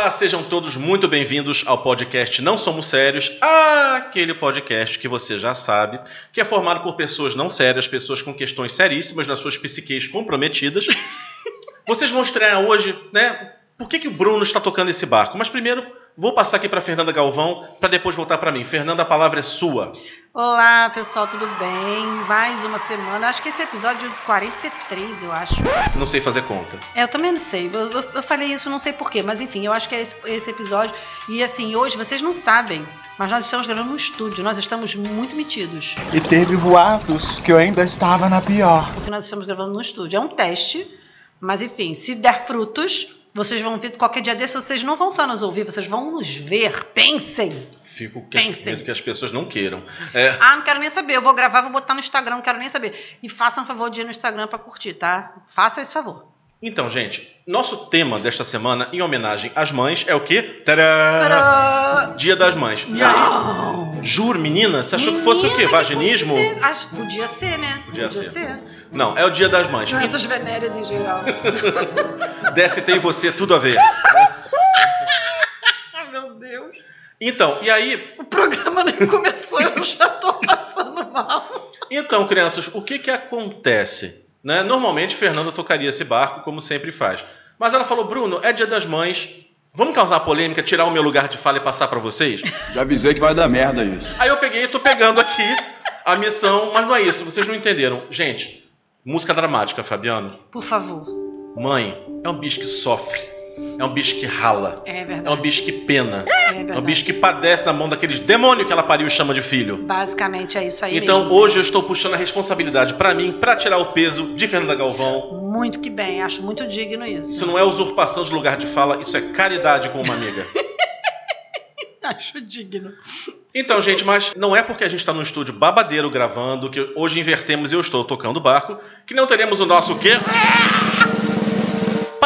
Olá, sejam todos muito bem-vindos ao podcast Não Somos Sérios, aquele podcast que você já sabe, que é formado por pessoas não sérias, pessoas com questões seríssimas nas suas psiques comprometidas. Vocês vão estrear hoje, né? Por que, que o Bruno está tocando esse barco? Mas primeiro, vou passar aqui para Fernanda Galvão, para depois voltar para mim. Fernanda, a palavra é sua. Olá, pessoal, tudo bem? Mais uma semana. Acho que esse é episódio 43, eu acho. Não sei fazer conta. É, eu também não sei. Eu, eu, eu falei isso, não sei porquê, mas enfim, eu acho que é esse, esse episódio. E assim, hoje vocês não sabem, mas nós estamos gravando no estúdio, nós estamos muito metidos. E teve boatos que eu ainda estava na pior. Porque nós estamos gravando no estúdio. É um teste, mas enfim, se der frutos, vocês vão ver qualquer dia desse, vocês não vão só nos ouvir, vocês vão nos ver. Pensem! Fico com medo que as pessoas não queiram. É. Ah, não quero nem saber. Eu vou gravar, vou botar no Instagram, não quero nem saber. E façam um favor de ir no Instagram para curtir, tá? Façam esse favor. Então, gente, nosso tema desta semana, em homenagem às mães, é o quê? Tadã! Tadã! Dia das Mães. E Não! aí? Juro, menina, você achou que fosse o quê? Menina, Vaginismo? que Acho, podia ser, né? Podia ser. Não, é o Dia das Mães. Doenças venéreas em geral. DST e você, tudo a ver. Meu Deus. Então, e aí, O programa nem começou, eu já tô passando mal. então, crianças, o que que acontece? Né? Normalmente, Fernanda tocaria esse barco, como sempre faz. Mas ela falou, Bruno, é Dia das Mães, vamos causar polêmica, tirar o meu lugar de fala e passar pra vocês? Já avisei que vai dar merda isso. Aí eu peguei e tô pegando aqui a missão, mas não é isso, vocês não entenderam. Gente, música dramática, Fabiano. Por favor. Mãe é um bicho que sofre, é um bicho que rala, É é verdade. um bicho que pena, É é um verdade. bicho que padece na mão daqueles demônios que ela pariu e chama de filho. Basicamente é isso aí Então mesmo. hoje eu estou puxando a responsabilidade pra mim, pra tirar o peso de Fernanda Galvão. Muito que bem, acho muito digno isso. Isso não é usurpação de lugar de fala, isso é caridade com uma amiga. Acho digno. Então, gente, mas não é porque a gente está no estúdio babadeiro gravando que hoje invertemos e eu estou tocando o barco que não teremos o nosso quê?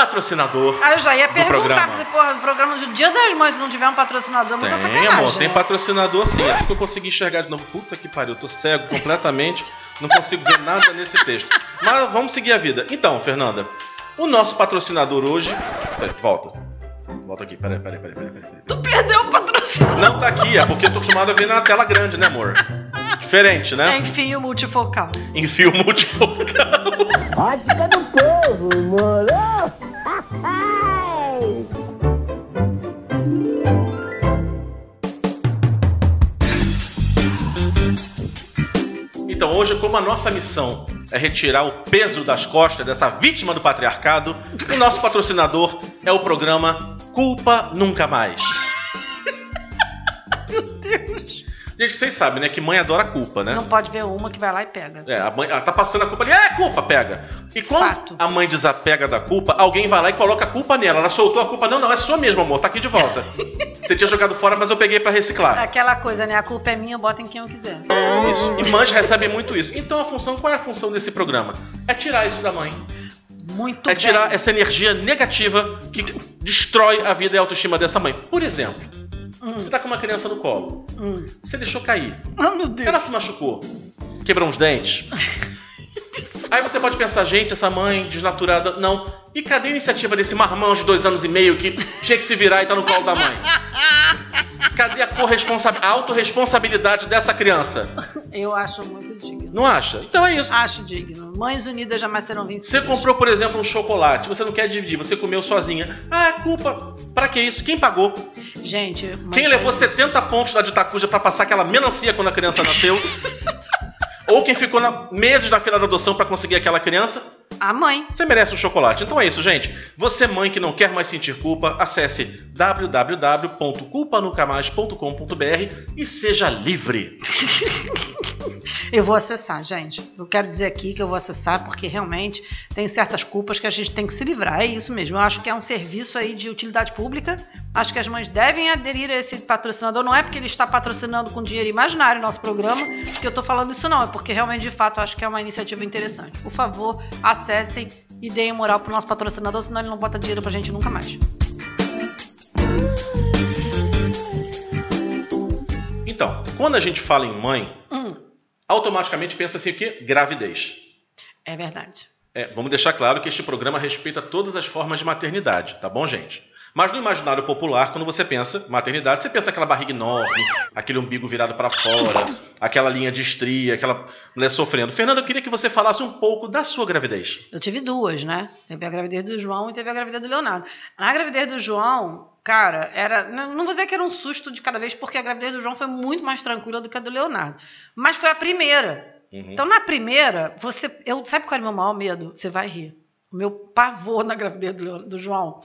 Patrocinador. Ah, eu já ia perguntar, porque, porra, o programa do Dia das Mães, se não tiver um patrocinador, é muita Tem, sacanagem. amor, tem né? patrocinador sim. Assim que eu consegui enxergar de novo. Puta que pariu, eu tô cego completamente. Não consigo ver nada nesse texto. Mas vamos seguir a vida. Então, Fernanda, o nosso patrocinador hoje. Peraí, volta. Volta aqui, peraí, peraí, peraí, peraí. peraí. Tu perdeu o patrocínio. Não tá aqui, é porque eu tô acostumado a ver na tela grande, né, amor? Diferente, né? Enfim, o multifocal. Enfio multifocal. Ótica do povo, moro? Então, hoje, como a nossa missão é retirar o peso das costas dessa vítima do patriarcado, o nosso patrocinador é o programa Culpa Nunca Mais. Gente, vocês sabem, né, que mãe adora culpa, né? Não pode ver uma que vai lá e pega. É, a mãe ela tá passando a culpa ali, é culpa, pega. E quando Fato. a mãe desapega da culpa, alguém vai lá e coloca a culpa nela. Ela soltou a culpa, não, não, é sua mesmo, amor, tá aqui de volta. Você tinha jogado fora, mas eu peguei pra reciclar. Aquela coisa, né? A culpa é minha, eu boto em quem eu quiser. Isso. E mães recebem muito isso. Então a função, qual é a função desse programa? É tirar isso da mãe. Muito é bem. tirar essa energia negativa que destrói a vida e a autoestima dessa mãe. Por exemplo, você tá com uma criança no colo, Hum. você deixou cair, Oh, meu Deus. ela se machucou, quebrou uns dentes. Aí você pode pensar, gente, essa mãe desnaturada. Não. E cadê a iniciativa desse marmão de dois anos e meio que tinha que se virar e tá no colo da mãe? Cadê a a autorresponsabilidade dessa criança? Eu acho muito digno. Não acha? Então é isso. Acho digno. Mães unidas jamais serão vencidas. Você comprou, por exemplo, um chocolate, você não quer dividir, você comeu sozinha. Ah, é culpa. Pra que isso? Quem pagou? Gente, Quem levou faz 70 pontos da Ditacuja pra passar aquela melancia quando a criança nasceu? Ou quem ficou na- meses na fila da adoção pra conseguir aquela criança? A mãe. Você merece um chocolate. Então é isso, gente. Você, mãe que não quer mais sentir culpa, acesse www.culpanuncamais.com.br e seja livre. Eu vou acessar, gente. Eu quero dizer aqui que eu vou acessar porque realmente tem certas culpas que a gente tem que se livrar. É isso mesmo. Eu acho que é um serviço aí de utilidade pública. Acho que as mães devem aderir a esse patrocinador. Não é porque ele está patrocinando com dinheiro imaginário o nosso programa que eu tô falando isso, não. É porque realmente, de fato, eu acho que é uma iniciativa interessante. Por favor, acessem e deem moral pro nosso patrocinador, senão ele não bota dinheiro pra gente nunca mais. Então, quando a gente fala em mãe, Hum, automaticamente pensa assim o quê? Gravidez. é verdade. É, vamos deixar claro que este programa respeita todas as formas de maternidade, tá bom, gente? Mas no imaginário popular, quando você pensa maternidade, você pensa naquela barriga enorme, aquele umbigo virado para fora, aquela linha de estria, aquela mulher sofrendo. Fernanda, eu queria que você falasse um pouco da sua gravidez. Eu tive duas, né? Teve a gravidez do João e teve a gravidez do Leonardo. Na gravidez do João, cara, era. Não vou dizer que era um susto de cada vez, porque a gravidez do João foi muito mais tranquila do que a do Leonardo. Mas foi a primeira. Uhum. Então, na primeira, você. Eu, sabe qual era o meu maior medo? Você vai rir. O meu pavor na gravidez do, do João.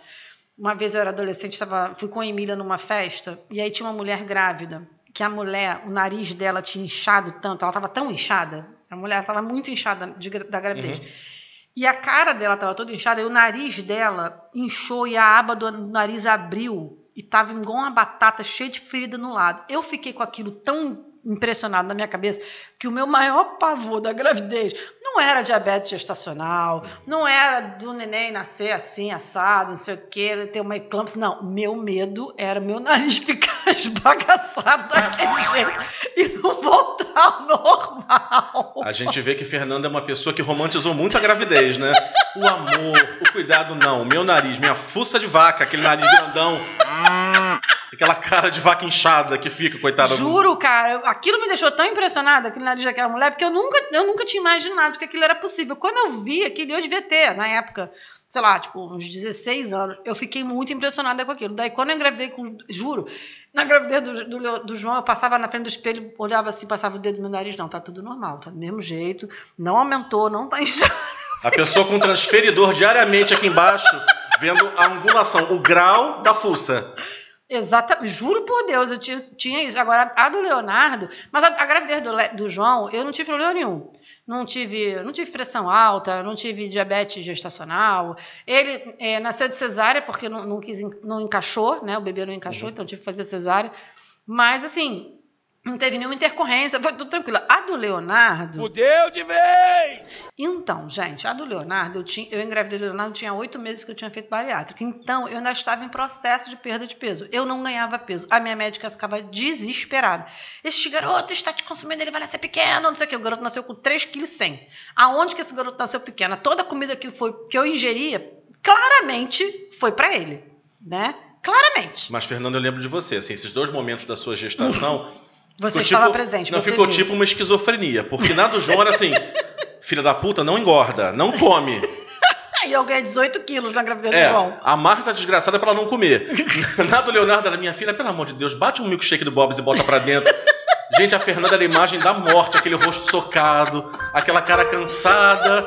Uma vez eu era adolescente, tava, fui com a Emília numa festa, e aí tinha uma mulher grávida, que a mulher, o nariz dela tinha inchado tanto, ela estava tão inchada, a mulher estava muito inchada de da gravidez. Uhum. E a cara dela estava toda inchada, e o nariz dela inchou e a aba do nariz abriu e estava igual uma batata cheia de ferida no lado. Eu fiquei com aquilo tão impressionado na minha cabeça que o meu maior pavor da gravidez não era diabetes gestacional, não era do neném nascer assim, assado, não sei o quê, ter uma eclâmpsia. Não, meu medo era meu nariz ficar esbagaçado daquele jeito e não voltar ao normal. A gente vê que Fernanda é uma pessoa que romantizou muito a gravidez, né? O amor, o cuidado, não. Meu nariz, minha fuça de vaca, aquele nariz grandão. Aquela cara de vaca inchada que fica, coitada. Juro, cara, aquilo me deixou tão impressionada, aquele nariz daquela mulher, porque eu nunca, eu nunca tinha imaginado que aquilo era possível. Quando eu vi aquilo, eu devia ter, na época, sei lá, tipo, uns 16 anos, eu fiquei muito impressionada com aquilo. Daí, quando eu engravidei com. Juro, na gravidez do, do, do João, eu passava na frente do espelho, olhava assim, passava o dedo no meu nariz, não, tá tudo normal, tá do mesmo jeito, não aumentou, não tá inchado. A pessoa com transferidor diariamente aqui embaixo, vendo a angulação, o grau da fuça. Exatamente, juro por Deus, eu tinha, tinha isso. Agora, a do Leonardo, mas a, a gravidez do, do João, eu não tive problema nenhum. Não tive, não tive pressão alta, não tive diabetes gestacional. Ele eh, nasceu de cesárea porque não, não, quis, não encaixou, né? O bebê não encaixou, então tive que fazer cesárea. Mas, assim, não teve nenhuma intercorrência, foi tudo tranquilo. A do Leonardo. Fudeu de vez! Então, gente, a do Leonardo, eu, tinha, eu engravidei do Leonardo, tinha oito meses que eu tinha feito bariátrica. Então, eu ainda estava em processo de perda de peso. Eu não ganhava peso. A minha médica ficava desesperada. Este garoto está te consumindo, ele vai nascer pequeno, não sei o quê. O garoto nasceu com 3,1 kg. Aonde que esse garoto nasceu pequeno? Toda a comida que, foi, que eu ingeria, claramente, foi para ele. Né? Claramente. Mas, Fernanda, eu lembro de você, assim, esses dois momentos da sua gestação. Você ficou estava tipo- presente. Não ficou viu. tipo uma esquizofrenia. Porque na do João era assim: filha da puta, não engorda, não come. E eu ganhei 18 quilos na gravidez É, do João. amarra essa desgraçada pra ela não comer. Na do Leonardo era minha filha, pelo amor de Deus, bate um milkshake do Bob's e bota pra dentro. Gente, a Fernanda era a imagem da morte, aquele rosto socado, aquela cara cansada,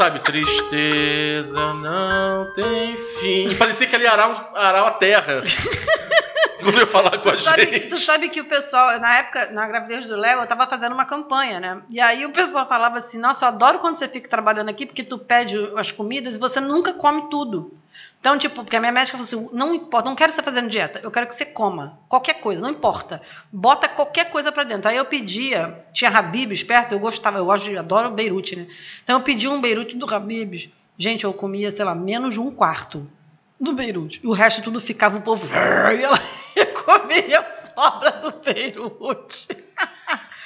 sabe? Tristeza não tem fim. Parecia que arar, um- arar a terra. Quando eu falar com a Tu sabe, gente. tu sabe que o pessoal, na época, na gravidez do Léo, eu tava fazendo uma campanha, né? E aí o pessoal falava assim: Nossa, eu adoro quando você fica trabalhando aqui, porque tu pede as comidas e você nunca come tudo. Então, tipo, porque a minha médica falou assim: não importa, não quero você fazendo dieta, eu quero que você coma qualquer coisa, não importa. Bota qualquer coisa pra dentro. Aí eu pedia, tinha Habibs perto, eu gostava, eu gosto adoro Beirute, né? Então eu pedi um Beirute do Habibs. Gente, eu comia, sei lá, menos de um quarto do Beirute. E o resto tudo ficava o povo. E ela ia comer a sobra do Beirute.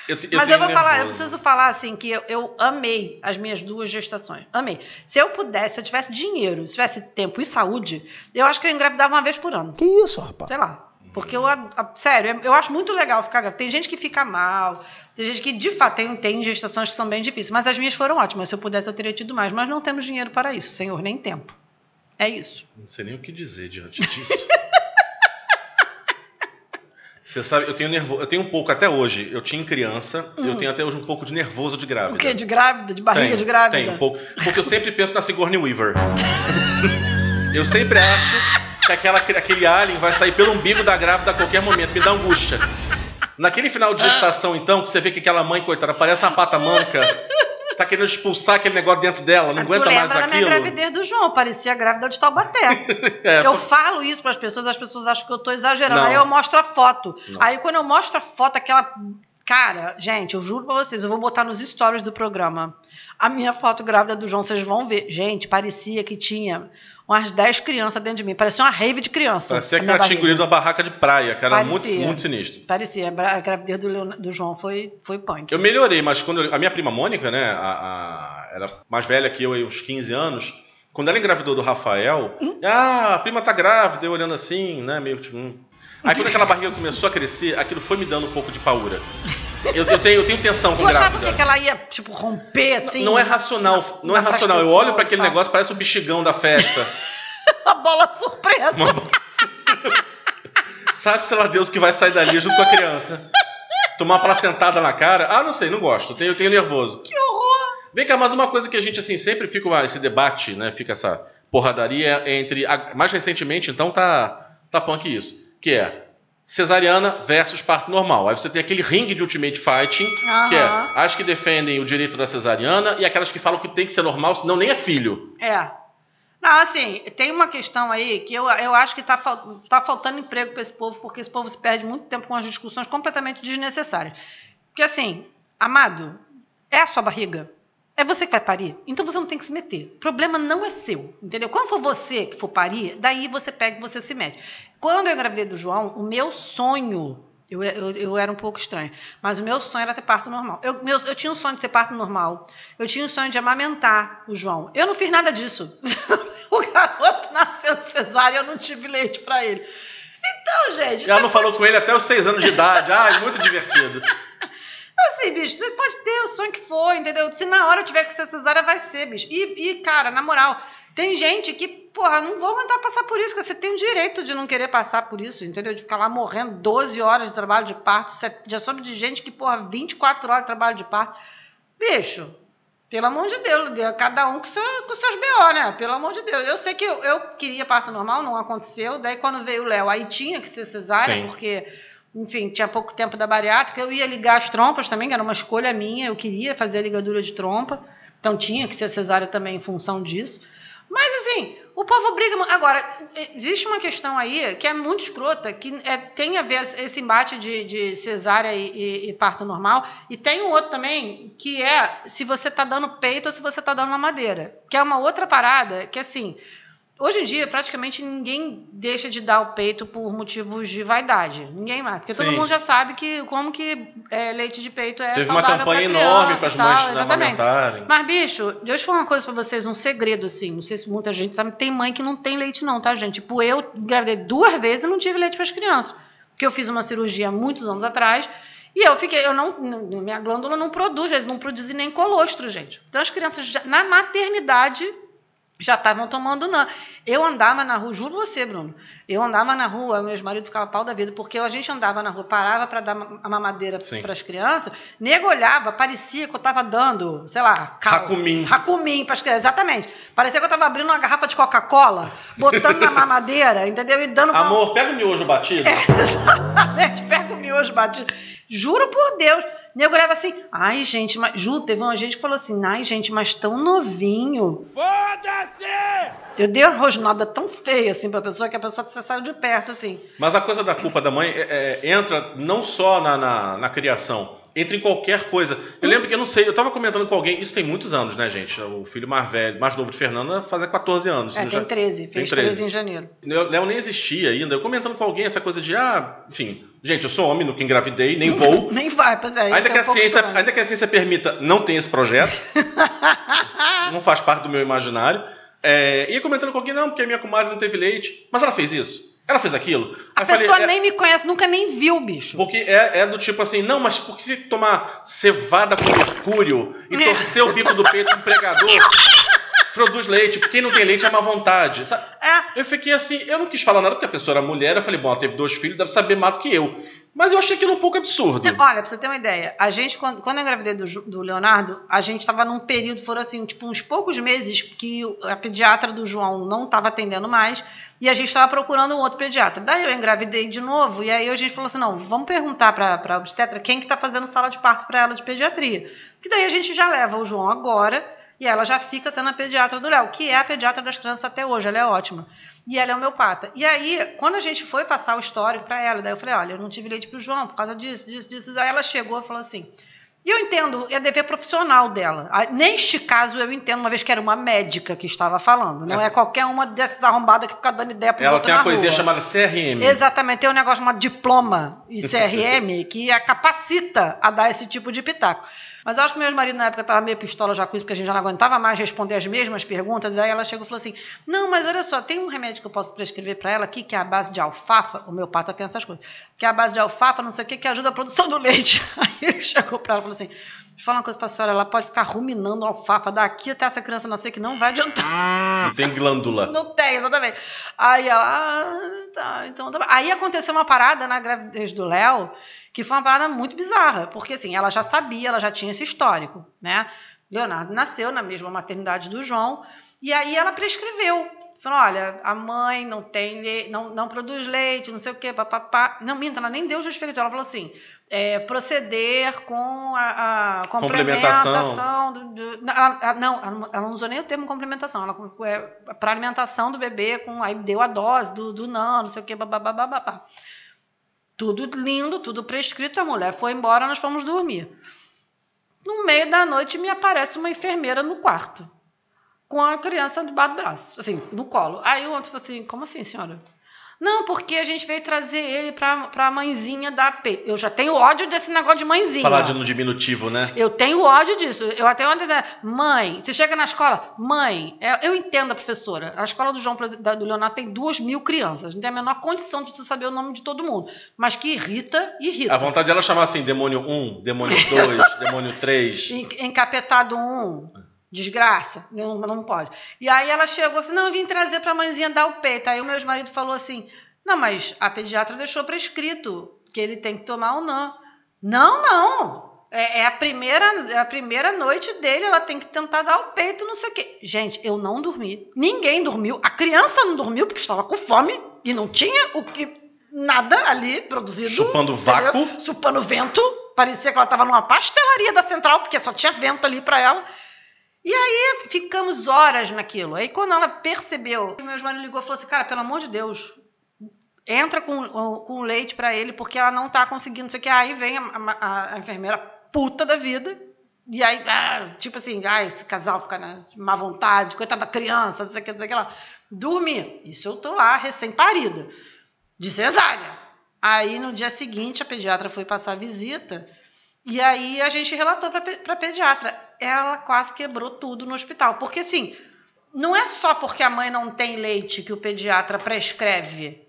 Eu, Mas tenho eu vou falar, eu nervoso. preciso falar assim que eu, eu amei as minhas duas gestações. Amei. Se eu pudesse, se eu tivesse dinheiro, se tivesse tempo e saúde, eu acho que eu engravidava uma vez por ano. Que isso, rapaz? Sei lá. Porque eu, a- a- sério, eu- eu acho muito legal ficar. Tem gente que fica mal, tem gente que, de fato, tem, tem gestações que são bem difíceis. Mas as minhas foram ótimas. Se eu pudesse, eu teria tido mais. Mas não temos dinheiro para isso, senhor, nem tempo. É isso. Não sei nem o que dizer diante disso. Você sabe, eu tenho nervo, eu tenho um pouco até hoje. Eu tinha em criança, eu tenho até hoje um pouco de nervoso de grávida. Hum. O quê? De grávida? De barriga Tenho, de grávida? Tenho um pouco. Porque eu sempre penso na Sigourney Weaver. eu sempre acho que aquela, aquele alien vai sair pelo umbigo da grávida a qualquer momento. Me dá angústia. Naquele final de gestação, então, que você vê que aquela mãe, coitada, parece uma pata manca, tá querendo expulsar aquele negócio dentro dela, não Ah, aguenta tu mais lembra da minha aquilo. gravidez do João, parecia grávida de Taubaté. É, eu só- falo isso para as pessoas, as pessoas acham que eu tô exagerando. Não. Aí eu mostro a foto. Não. Aí quando eu mostro a foto, aquela. Cara, gente, eu juro pra vocês, eu vou botar nos stories do programa. A minha foto grávida do João, vocês vão ver. Gente, parecia que tinha umas 10 crianças dentro de mim. Parecia uma rave de criança. Parecia que ela tinha engolido uma barraca de praia, cara. Muito, Parecia. muito sinistro. Parecia. A gravidez do, Leon- do João foi, foi punk. Eu melhorei, mas quando eu- a minha prima Mônica, né, a, a- era mais velha que eu, aí, uns 15 anos, Quando ela engravidou do Rafael, ah, a prima tá grávida, eu olhando assim, né? Meio tipo. hum. Aí quando aquela barriga começou a crescer, aquilo foi me dando um pouco de paura. Eu, eu tenho, eu tenho tensão Tu com achava grávida. que ela ia, tipo, romper assim? Não é racional, não é racional. Eu olho pra aquele tal. negócio, parece o bexigão da festa. A bola surpresa. Uma- Sabe, sei lá, Deus que vai sair dali junto com a criança. Tomar uma placentada na cara. Ah, não sei, não gosto. Eu tenho, eu tenho nervoso. Que horror! Vem cá, mas uma coisa que a gente, assim, sempre fica uma- esse debate, né? Fica essa porradaria entre. a- mais recentemente, então, tá, tá punk isso. Que é cesariana versus parto normal. Aí você tem aquele ringue de Ultimate Fighting, que é as que defendem o direito da cesariana e aquelas que falam que tem que ser normal, senão nem é filho. É. Não, assim, tem uma questão aí que eu, eu acho que tá, fal- tá faltando emprego para esse povo, porque esse povo se perde muito tempo com as discussões completamente desnecessárias. Porque, assim, amado, é a sua barriga. É você que vai parir. Então você não tem que se meter. O problema não é seu, entendeu? Quando for você que for parir, daí você pega e você se mete. Quando eu engravidei do João, o meu sonho. Eu, eu, eu era um pouco estranho, mas o meu sonho era ter parto normal. Eu, meu, eu tinha um sonho de ter parto normal. Eu tinha um sonho de amamentar o João. Eu não fiz nada disso. o garoto nasceu cesárea e eu não tive leite pra ele. Então, gente. Ela não falou com ele até os seis anos de idade. Ai, muito divertido. Assim, bicho, você pode ter o sonho que for, entendeu? Se na hora tiver que ser cesárea, vai ser, bicho. E, e, cara, na moral, tem gente que, porra, não vou aguentar passar por isso, porque você tem o direito de não querer passar por isso, entendeu? De ficar lá morrendo 12 horas de trabalho de parto. Já soube de gente que, porra, 24 horas de trabalho de parto. Bicho, pelo amor de Deus, cada um com, seu, com seus BO, né? Pelo amor de Deus. Eu sei que eu, eu queria parto normal, não aconteceu. Daí, quando veio o Léo, aí tinha que ser cesárea, Sim. porque, enfim, tinha pouco tempo da bariátrica. Eu ia ligar as trompas também, que era uma escolha minha. Eu queria fazer a ligadura de trompa. Então, tinha que ser cesárea também em função disso. Mas, assim, o povo briga. Agora, existe uma questão aí que é muito escrota, que é- tem a ver esse embate de, de cesárea e, e- e parto normal. E tem um outro também, que é se você tá dando peito ou se você tá dando mamadeira. Que é uma outra parada, que assim. Hoje em dia, praticamente ninguém deixa de dar o peito por motivos de vaidade. Ninguém mais. Porque todo Sim. mundo já sabe que como que é, leite de peito é Teve uma saudável campanha pra enorme para as mães exatamente. amamentarem. Mas, bicho, deixa eu falar uma coisa pra vocês, um segredo, assim. Não sei se muita gente sabe. Tem mãe que não tem leite, não, tá, gente? Tipo, eu engravidei duas vezes e não tive leite pras crianças. Porque eu fiz uma cirurgia há muitos anos atrás. E eu fiquei, eu não, minha glândula não produz, não produz nem colostro, gente. Então as crianças já- na maternidade já estavam tomando não. Eu andava na rua, juro você, Bruno. Eu andava na rua, meu ex-marido ficava pau da vida, porque a gente andava na rua, parava para dar a mamadeira para as crianças, nego olhava, parecia que eu estava dando, sei lá, cal- Racumim. Racumim para as crianças, exatamente. Parecia que eu estava abrindo uma garrafa de Coca-Cola, botando na mamadeira, entendeu? E dando Amor, pega o miojo batido. É. Exatamente, pega o miojo batido. Juro por Deus. Nego olhava assim, ai gente, mas. Ju, teve uma gente que falou assim, ai gente, mas tão novinho. Foda-se! Eu dei uma rosnada tão feia assim pra pessoa que a pessoa você saiu de perto, assim. Mas a coisa da culpa da mãe é- é- entra não só na, na, na criação, entra em qualquer coisa. Eu lembro que eu não sei, eu tava comentando com alguém, isso tem muitos anos, né, gente? O filho mais velho, mais novo de Fernanda, fazia 14 anos. É, Você tem já- 13, tem fez 13. 13 em janeiro. Léo Léo nem existia ainda. Eu comentando com alguém essa coisa de, ah, enfim, gente, eu sou homem, nunca engravidei, nem vou. Nem vai, pois é. Ainda que, é a ciência, estranho. ainda que a ciência permita, não tem esse projeto. não faz parte do meu imaginário. É, ia comentando com alguém, não, porque a minha comadre não teve leite. Mas ela fez isso? Ela fez aquilo? A eu falei, pessoa é- nem me conhece, nunca nem viu, bicho. Porque é, é do tipo assim, não, mas por que se tomar cevada com mercúrio e É. torcer o bico do peito com pregador, produz leite? Porque quem não tem leite é má vontade. sabe? É, Eu fiquei assim, eu não quis falar nada porque a pessoa era mulher. Eu falei, bom, ela teve dois filhos, deve saber mais do que eu. Mas eu achei aquilo um pouco absurdo. Olha, pra você ter uma ideia, a gente, quando, quando eu engravidei do, do Leonardo, a gente estava num período, foram assim, tipo, uns poucos meses que a pediatra do João não estava atendendo mais e a gente estava procurando um outro pediatra. Daí eu engravidei de novo e aí a gente falou assim: não, vamos perguntar para a obstetra quem que está fazendo sala de parto para ela de pediatria. Que daí a gente já leva o João agora e ela já fica sendo a pediatra do Léo, que é a pediatra das crianças até hoje, ela é ótima. E ela é homeopata. E aí, quando a gente foi passar o histórico para ela, daí eu falei, olha, eu não tive leite pro João por causa disso, disso, disso. Aí ela chegou e falou assim, e eu entendo, é dever profissional dela. Neste caso, eu entendo, uma vez que era uma médica que estava falando. Não é, qualquer uma dessas arrombadas que fica dando ideia pro Ela tem uma coisinha rua. chamada CRM. Exatamente, tem um negócio chamado diploma e CRM que a capacita a dar esse tipo de pitaco. Mas eu acho que meu marido na época tava meio pistola já com isso, porque a gente já não aguentava mais responder as mesmas perguntas. Aí ela chegou e falou assim: Não, mas olha só, tem um remédio que eu posso prescrever para ela aqui, que é a base de alfafa. O meu pata tem essas coisas. Que é a base de alfafa, não sei o que, que ajuda a produção do leite. Aí ele chegou para ela e falou assim: Deixa eu falar uma coisa pra senhora, ela pode ficar ruminando alfafa daqui até essa criança nascer, que não vai adiantar. Não tem glândula. Não tem, exatamente. Aí ela, ah, tá, então tá. Aí aconteceu uma parada na gravidez do Léo, que foi uma parada muito bizarra, porque assim, ela já sabia, ela já tinha esse histórico, né? Leonardo nasceu na mesma maternidade do João, e aí ela prescreveu. Falou, olha, a mãe não tem, não, não produz leite, não sei o quê, papapá. Não, minta, ela nem deu justificativa. Ela falou assim, é, proceder com a, a Complementação. do, do- não, ela, ela- não, ela não- ela não usou nem o termo complementação, ela é, para alimentação do bebê, com, aí deu a dose do, do não, não sei o que, babá. Tudo lindo, tudo prescrito, a mulher foi embora, nós fomos dormir. No meio da noite me aparece uma enfermeira no quarto, com a criança debaixo do braço, assim, no colo. Aí o outro falou assim, como assim, senhora? Não, porque a gente veio trazer ele pra, pra mãezinha da P. Eu já tenho ódio desse negócio de mãezinha. Falar de no diminutivo, né? Eu tenho ódio disso. Eu até ontem dizia, mãe, você chega na escola, mãe, é, eu entendo a professora. A escola do João do Leonardo tem duas mil crianças. Não tem a menor condição de você saber o nome de todo mundo. Mas que irrita, irrita. A vontade dela é chamar assim, demônio 1, demônio 2, demônio 3. En- Encapetado um, desgraça, não, não pode. E aí ela chegou assim, não, eu vim trazer pra mãezinha dar o peito. Aí o meu marido falou assim, não, mas a pediatra deixou prescrito que ele tem que tomar o não. Não, não. É, é a primeira, é a primeira noite dele, ela tem que tentar dar o peito, não sei o quê. Gente, eu não dormi. Ninguém dormiu. A criança não dormiu porque estava com fome e não tinha o que nada ali produzido. Chupando vácuo. Chupando vento. Parecia que ela estava numa pastelaria da central, porque só tinha vento ali para ela. E aí ficamos horas naquilo. Aí quando ela percebeu, meu marido ligou e falou assim: cara, pelo amor de Deus, entra com, com leite para ele, porque ela não tá conseguindo, não sei o que. Aí vem a, a- a enfermeira puta da vida. E aí, ah, tipo assim, ah, esse casal fica na má vontade, coitada da criança, não sei o que, não sei o que lá. Dormi. Isso eu tô lá, recém-parida, de cesárea. Aí no dia seguinte a pediatra foi passar visita e aí a gente relatou para a pediatra. Ela quase quebrou tudo no hospital. Porque assim, não é só porque a mãe não tem leite que o pediatra prescreve.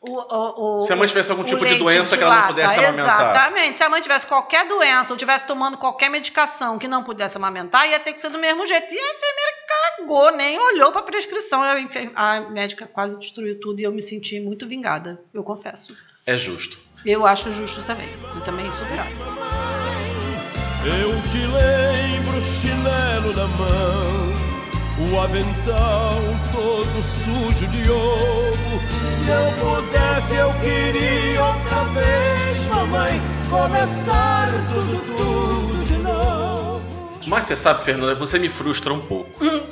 O, o, o- Se a mãe tivesse algum tipo de doença que ela não pudesse amamentar. Exatamente. Se a mãe tivesse qualquer doença ou tivesse tomando qualquer medicação que não pudesse amamentar, ia ter que ser do mesmo jeito. E a enfermeira cagou, nem olhou para a prescrição. A, a médica quase destruiu tudo e eu me senti muito vingada, eu confesso. É justo. Eu acho justo também. Eu também sou grata. Eu te lembro chinelo na mão, o avental todo sujo de ovo. Se eu pudesse, eu queria outra vez, mamãe, começar tudo, tudo de novo. Mas você sabe, Fernanda, você me frustra um pouco. Hum?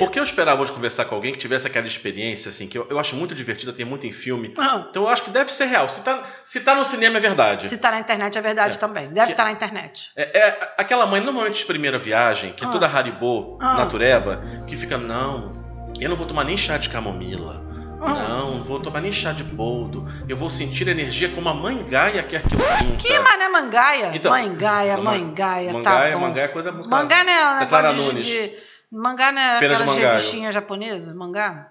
Porque eu esperava hoje conversar com alguém que tivesse aquela experiência, assim, que eu, eu acho muito divertida, tem muito em filme. Ah, Então eu acho que deve ser real. Se tá, se tá no cinema é verdade. se tá na internet é verdade É. também. Deve estar na internet. É, é aquela mãe, normalmente de primeira viagem, que é Ah. toda Haribo, Ah. natureba, que fica, não, eu não vou tomar nem chá de camomila. Ah. Não, não vou tomar nem chá de boldo. Eu vou sentir energia como a mãe Gaia quer que eu sinta. Que mané mangaia? Então, mãe Gaia, ma- mãe Gaia, Mangaia, tá bom. mangaia é coisa da música. Mangá não é um da Clara de, Nunes. de... Mangá não é Feira aquela Mangaio. revistinha japonesa? Mangá?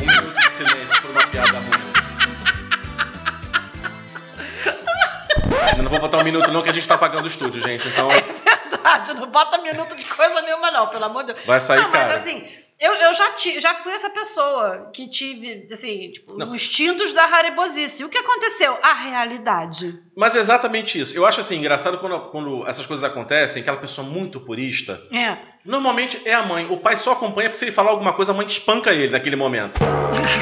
Um minuto de silêncio por uma piada ruim. Eu não vou botar um minuto não, que a gente tá pagando o estúdio, gente. Então Verdade, não bota minuto de coisa nenhuma não, pelo amor de Deus. vai sair, não, mas cara. assim, eu, eu já, ti, já fui essa pessoa que tive, assim, tipo, Não. os instintos da haribosice. O que aconteceu? A realidade. Mas é exatamente isso. Eu acho assim, engraçado quando, quando essas coisas acontecem, aquela pessoa muito purista, É. normalmente é a mãe. O pai só acompanha porque se ele falar alguma coisa, a mãe espanca ele naquele momento.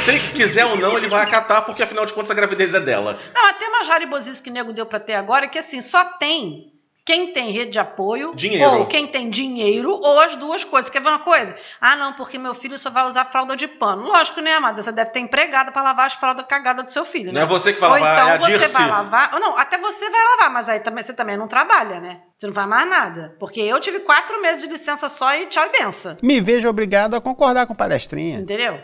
Se ele quiser ou não, ele vai acatar, porque afinal de contas a gravidez é dela. Não, até mais haribosice que nego deu pra ter agora, que assim, só tem quem tem rede de apoio, Dinheiro. ou quem tem dinheiro, ou as duas coisas. Quer ver uma coisa? Ah, não, porque meu filho só vai usar fralda de pano. Lógico, né, amada? Você deve ter empregada para lavar as fraldas cagadas do seu filho, Não né? é você que vai Ou lavar, então é a você Dirce. vai lavar. Ou não, até você vai lavar, mas aí também, você também não trabalha, né? Você não faz mais nada. Porque eu tive quatro meses de licença só e tchau e benção. Me vejo obrigado a concordar com o palestrinha. Entendeu?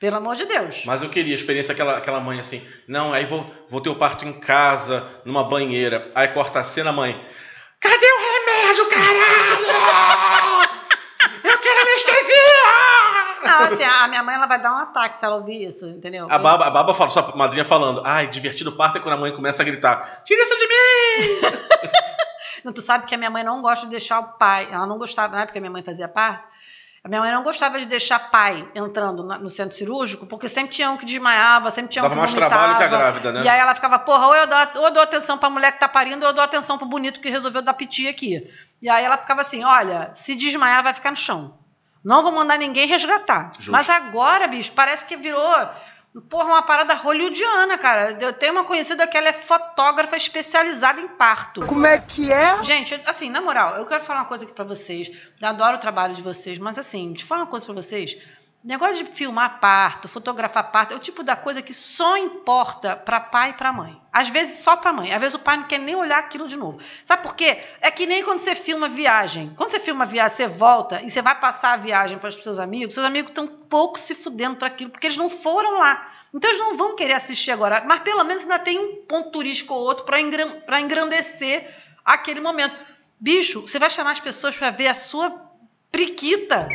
Pelo amor de Deus. Mas eu queria a experiência aquela, aquela mãe assim, não, aí vou, vou ter o parto em casa, numa banheira, aí corta a cena, mãe, cadê o remédio, caralho? Eu quero anestesia! Não, assim, a minha mãe ela vai dar um ataque se ela ouvir isso, entendeu? A baba, a baba fala, sua madrinha falando, ai, divertido parto é quando a mãe começa a gritar, tira isso de mim! Não, tu sabe que a minha mãe não gosta de deixar o pai. Ela não gostava, na época que a minha mãe fazia parto, a minha mãe não gostava de deixar pai entrando no centro cirúrgico, porque sempre tinha um que desmaiava, sempre tinha um Dava que mais vomitava. trabalho que a grávida, né? E aí ela ficava, porra, ou eu dou, ou eu dou atenção pra mulher que tá parindo, ou eu dou atenção pro bonito que resolveu dar piti aqui. E aí ela ficava assim, olha, se desmaiar vai ficar no chão. Não vou mandar ninguém resgatar. Justo. Mas agora, bicho, parece que virou, porra, uma parada hollywoodiana, cara. Eu tenho uma conhecida que ela é fotógrafa especializada em parto. Como é que é? Gente, assim, na moral, eu quero falar uma coisa aqui pra vocês. Eu adoro o trabalho de vocês, mas assim, deixa eu falar uma coisa pra vocês. Negócio de filmar parto, fotografar parto, é o tipo da coisa que só importa pra pai e pra mãe. Às vezes só pra mãe. Às vezes o pai não quer nem olhar aquilo de novo. Sabe por quê? É que nem quando você filma viagem. Quando você filma viagem, você volta e você vai passar a viagem para os seus amigos, seus amigos estão pouco se fudendo para aquilo, porque eles não foram lá. Então eles não vão querer assistir agora. Mas pelo menos ainda tem um ponto turístico ou outro para engrandecer aquele momento. Bicho, você vai chamar as pessoas para ver a sua priquita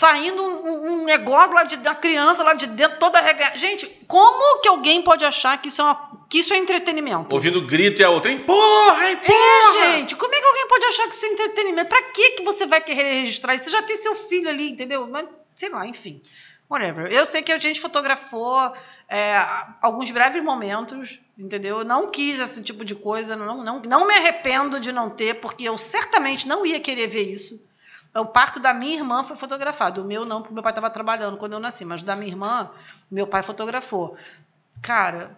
saindo um, um- negócio lá de da criança lá de dentro toda rega... Gente, como que alguém pode achar que isso é uma, que isso é entretenimento? Ouvindo grito e a outra, empurra, empurra! É, gente, como é que alguém pode achar que isso é entretenimento? Pra que que você vai querer registrar isso? Você já tem seu filho ali, entendeu? Mas, sei lá, enfim. Whatever. Eu sei que a gente fotografou é, alguns breves momentos, entendeu? Eu não quis esse tipo de coisa, não, não, não me arrependo de não ter, porque eu certamente não ia querer ver isso. O parto da minha irmã foi fotografado. O meu não, porque meu pai estava trabalhando quando eu nasci, mas da minha irmã, meu pai fotografou. Cara,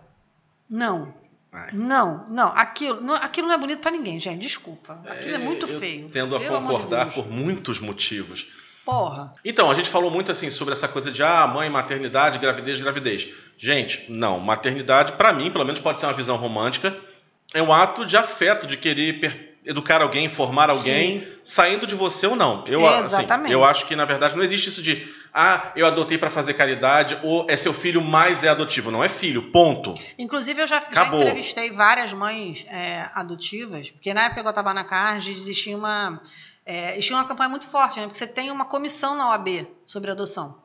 não. Ai. Não, não. Aquilo não, aquilo não é bonito pra ninguém, gente. Desculpa. Aquilo é, muito eu feio. Tendo a de concordar Deus. por muitos motivos. Porra. Então, a gente falou muito assim sobre essa coisa de ah, mãe, maternidade, gravidez, gravidez. Gente, não, maternidade, pra mim, pelo menos pode ser uma visão romântica, é um ato de afeto, de querer educar alguém, formar alguém, saindo de você ou não. Eu, assim, Exatamente. eu acho que, na verdade, não existe isso de ah, eu adotei pra fazer caridade, ou é seu filho, mas é adotivo. Não é filho, ponto. Inclusive, eu já, já entrevistei várias mães é, adotivas, porque na época que eu estava na CARD, existia uma, é, existia uma campanha muito forte, né? Porque você tem uma comissão na OAB sobre adoção.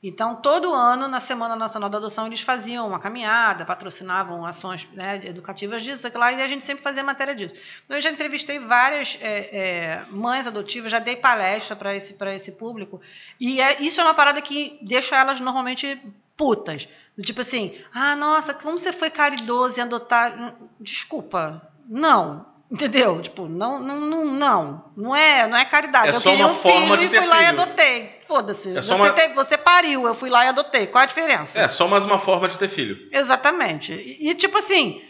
Então, todo ano, na Semana Nacional da Adoção, eles faziam uma caminhada, patrocinavam ações né, educativas disso, aquilo lá, e a gente sempre fazia matéria disso. Então, eu já entrevistei várias é, é, mães adotivas, já dei palestra para esse, pra esse público, e é, isso é uma parada que deixa elas normalmente putas. Do Tipo assim, ah, nossa, como você foi caridoso em adotar. Desculpa, não. Entendeu? Tipo, não, não, não, não. Não é, não é caridade. É eu só queria uma um forma filho de e fui lá e filho. adotei. Foda-se. É você, uma- você pariu, eu fui lá e adotei. Qual a diferença? É só mais uma forma de ter filho. Exatamente. E, e, tipo assim,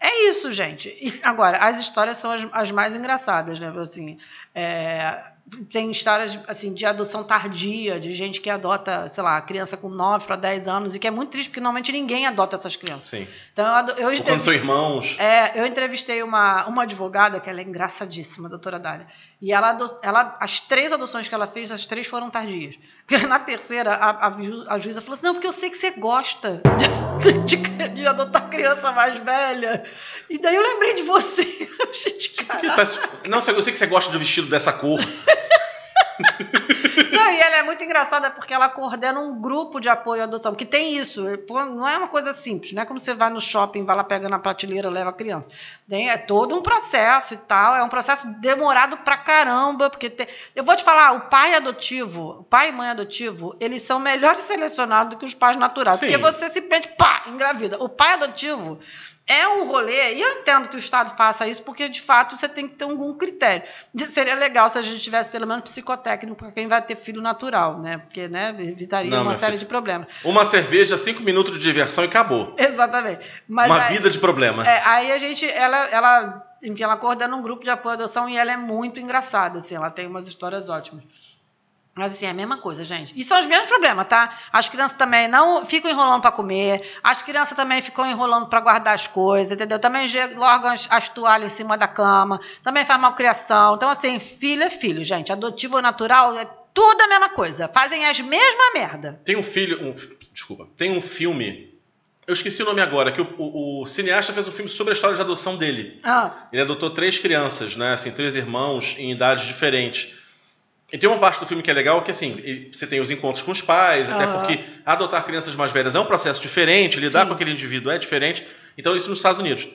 é isso, gente. E, agora, as histórias são as, as mais engraçadas, né? Assim, é, tem histórias assim de adoção tardia, de gente que adota, sei lá, criança com 9 para 10 anos, e que é muito triste, porque normalmente ninguém adota essas crianças. Sim. Então, eu, eu quando são irmãos. é, eu entrevistei uma, uma advogada, que ela é engraçadíssima, a doutora Dália. E ela, ela, as três adoções que ela fez, as três foram tardias. Porque na terceira, a, a, ju- a juíza falou assim: não, porque eu sei que você gosta de, de- de adotar criança mais velha. E daí eu lembrei de você. Gente, cara. parece- Não, eu sei que você gosta do vestido dessa cor. Não, e ela é muito engraçada porque ela coordena um grupo de apoio à adoção, que tem isso. Não é uma coisa simples, não é como você vai no shopping, vai lá, pega na prateleira, leva a criança. Tem, é todo um processo e tal. É um processo demorado pra caramba, porque tem- eu vou te falar, o pai adotivo, o pai e mãe adotivo, eles são melhores selecionados do que os pais naturais. Sim. Porque você simplesmente, pá, engravida. O pai adotivo é um rolê, e eu entendo que o Estado faça isso, porque de fato você tem que ter algum critério. Seria legal se a gente tivesse pelo menos psicotécnico para quem vai ter filho natural, né? Porque né, evitaria Não, uma série filha. de problemas. Uma cerveja, cinco minutos de diversão e acabou. Exatamente. Mas uma aí, vida de problema. é, aí a gente, ela, ela enfim, ela coordena um grupo de apoio à adoção e ela é muito engraçada, assim, ela tem umas histórias ótimas. Mas assim, é a mesma coisa, gente. E são os mesmos problemas, tá? As crianças também não ficam enrolando para comer, as crianças também ficam enrolando para guardar as coisas, entendeu? Também largam as, as toalhas em cima da cama, também faz malcriação. Então, assim, filho é filho, gente. Adotivo ou natural é tudo a mesma coisa. Fazem as mesmas merda. Tem um filho. Um, desculpa. Tem um filme. Eu esqueci o nome agora, que o, o- o cineasta fez um filme sobre a história de adoção dele. Ah, Ele adotou três crianças, né? Assim, três irmãos em idades diferentes. E tem uma parte do filme que é legal que, assim, você tem os encontros com os pais, até Aham. porque adotar crianças mais velhas é um processo diferente, lidar Sim. com aquele indivíduo é diferente. Então, isso nos Estados Unidos.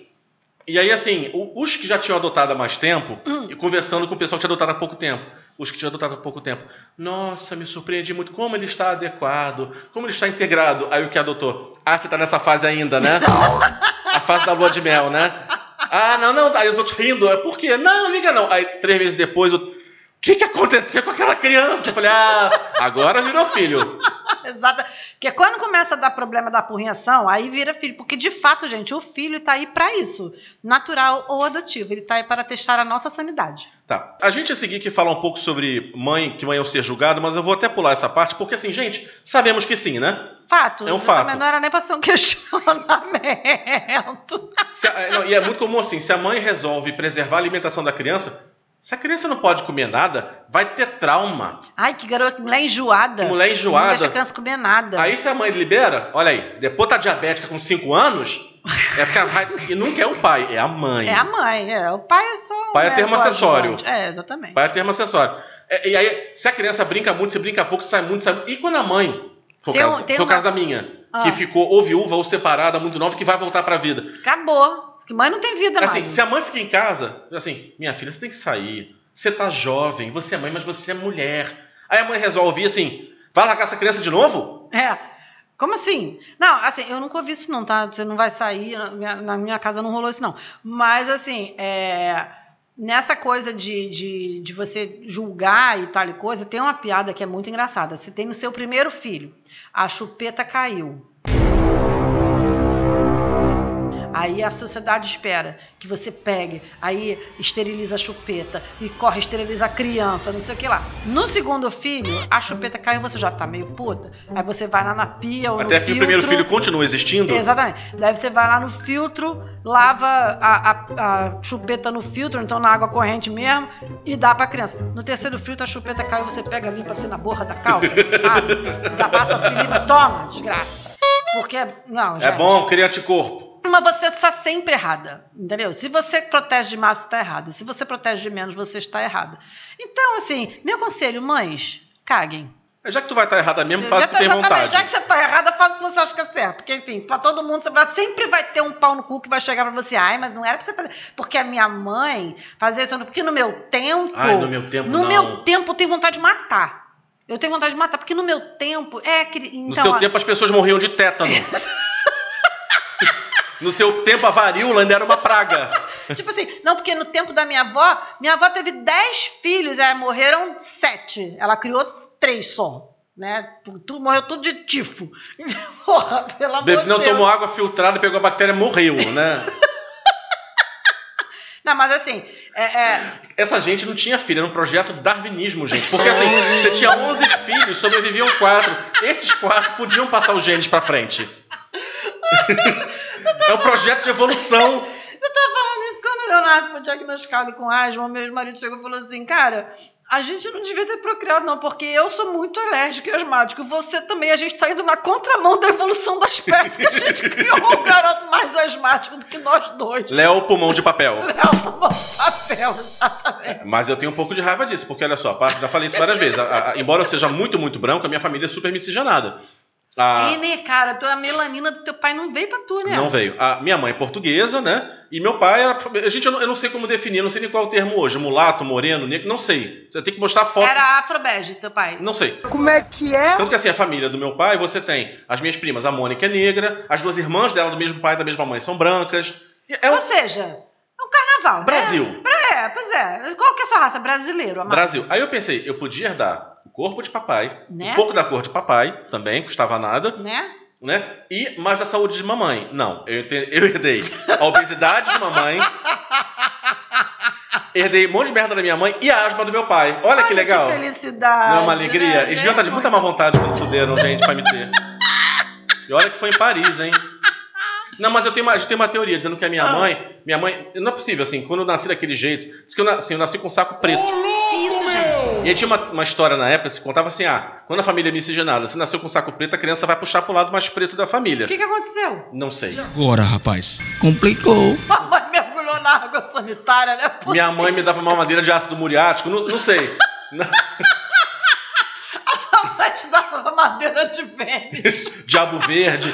E aí, assim, os que já tinham adotado há mais tempo, Hum. e conversando com o pessoal que tinha adotado há pouco tempo, os que tinham adotado há pouco tempo, nossa, me surpreendi muito como ele está adequado, como ele está integrado. Aí o que adotou? Ah, você está nessa fase ainda, né? A fase da lua de mel, né? Ah, não, não. Aí os outros rindo. É por quê? Não, liga não. Aí três meses depois, o o que, que aconteceu com aquela criança? Eu falei, ah, agora virou filho. exato. Porque quando começa a dar problema da apurrinhação, aí vira filho. Porque, de fato, gente, o filho tá aí para isso. Natural ou adotivo. Ele tá aí para testar a nossa sanidade. Tá. A gente ia seguir aqui falar um pouco sobre mãe, que mãe é um ser julgado, mas eu vou até pular essa parte, porque assim, gente, sabemos que sim, né? Fato. É um fato. Também não era nem para ser um questionamento. Se a- é, não, e é muito comum assim, se a mãe resolve preservar a alimentação da criança, se a criança não pode comer nada, vai ter trauma. Ai, que garoto, mulher enjoada. Que mulher enjoada. Não deixa a criança comer nada. Aí se a mãe libera, olha aí, depois tá diabética com 5 anos, é porque vai, e nunca é o pai, é a mãe. É a mãe, é. O pai é só. um Pai é termo acessório. É, exatamente. Pai é termo acessório. É, e aí, se a criança brinca muito, se brinca pouco, sai muito, sai muito. E quando a mãe, foi o caso, um- foi o uma- caso da minha, Ah. que ficou ou viúva ou separada, muito nova, que vai voltar pra vida. Acabou. Que mãe não tem vida Assim, mais. se a mãe fica em casa, assim, minha filha, você tem que sair. Você tá jovem, você é mãe, mas você é mulher. Aí a mãe resolve assim, vai largar essa criança de novo? É. Como assim? Não, assim, eu nunca ouvi isso não, tá? Você não vai sair, na minha, na minha casa não rolou isso não. Mas, assim, é, nessa coisa de, de, de você julgar e tal e coisa, tem uma piada que é muito engraçada. Você tem no seu primeiro filho, a chupeta caiu. Aí a sociedade espera que você pegue, aí esteriliza a chupeta e corre esteriliza a criança, não sei o que lá. No segundo filho, a chupeta caiu, você já tá meio puta. Aí você vai lá na pia ou Até no que o primeiro filho continua existindo. Exatamente. Daí você vai lá no filtro, lava a, a- a chupeta no filtro, então na água corrente mesmo, e dá pra criança. No terceiro filtro, a chupeta caiu, você pega, limpa assim na borra da calça, sabe? Passa a cilindro, toma, desgraça. Porque, não, É gente. bom criar anticorpo. Mas você está sempre errada, entendeu? Se você protege de mais, você está errada. Se você protege de menos, você está errada. Então, assim, meu conselho, mães, caguem. Já que tu vai estar errada mesmo, faz o que tem Exatamente. vontade. Já que você está errada, faz o que você acha que é certo. Porque, enfim, para todo mundo, você vai- sempre vai ter um pau no cu que vai chegar para você. Ai, mas não era para você fazer. Porque a minha mãe fazia isso. Porque no meu tempo. Ai, no meu tempo No não. meu tempo, eu tenho vontade de matar. Eu tenho vontade de matar, porque no meu tempo. É aquele. No Então, seu ó, tempo as pessoas morriam de tétano. no seu tempo a varíola ainda era uma praga. Tipo assim, não, porque no tempo da minha avó, minha avó teve 10 filhos, é, morreram sete. Ela criou três só. Né? Tu, morreu tudo de tifo. Porra, pelo amor Bebe- de não Deus. tomou água filtrada, pegou a bactéria, morreu, né? Não, mas assim, é, é, Essa gente não tinha filho, era um projeto darwinismo, gente. Porque assim, você tinha 11 filhos, sobreviviam quatro. Esses quatro podiam passar os genes pra frente. É um projeto de evolução. você tá falando isso quando o Leonardo foi diagnosticado com asma, o meu ex-marido chegou e falou assim, cara, a gente não devia ter procriado não, porque eu sou muito alérgico e asmático, você também, a gente tá indo na contramão da evolução da espécie, que a gente criou um garoto mais asmático do que nós dois. Léo, pulmão de papel. Léo, papel, exatamente. Mas eu tenho um pouco de raiva disso, porque olha só, já falei isso várias vezes. A- a- embora eu seja muito, muito branco, a minha família é super miscigenada. A- E, né, cara, tua melanina do teu pai não veio pra tu, né? Não veio. A minha mãe é portuguesa, né? E meu pai era. A gente, eu não, eu não sei como definir, não sei nem qual é o termo hoje. Mulato, moreno, negro, não sei. Você tem que mostrar foto. Era afrobege, seu pai. Não sei. Como é que é? Tanto que assim, a família do meu pai, você tem as minhas primas, a Mônica é negra, as duas irmãs dela do mesmo pai e da mesma mãe são brancas. E É Ou um seja, é um carnaval. né? Brasil. É, pois é. Qual que é a sua raça? Brasileiro, amado. Brasil. Aí eu pensei, eu podia herdar corpo de papai, Né? um pouco da cor de papai, também, custava nada, Né? né? E mais da saúde de mamãe. Não, eu, eu herdei a obesidade de mamãe, Herdei um monte de merda da minha mãe e a asma do meu pai. Olha, que Olha legal. Que felicidade. Não é uma alegria? né, Eles deviam estar de muita má vontade quando fuderam, gente, pra me ter. E olha que foi em Paris, hein? Não, mas eu tenho uma, eu tenho uma teoria dizendo que a minha Ah. mãe. Minha mãe. Não é possível, assim, quando eu nasci daquele jeito. Diz que eu nasci, eu nasci com um saco preto. Que isso, gente? E aí tinha uma, uma história na época que se contava assim: ah, quando a família é miscigenada, se nasceu com um saco preto, a criança vai puxar pro lado mais preto da família. O que, que aconteceu? Não sei. Agora, rapaz. Complicou. Mamãe mergulhou na água sanitária, né? Pô, Minha mãe me dava uma madeira de ácido muriático, não, não sei. A mãe te dava madeira de Vênus. Diabo verde.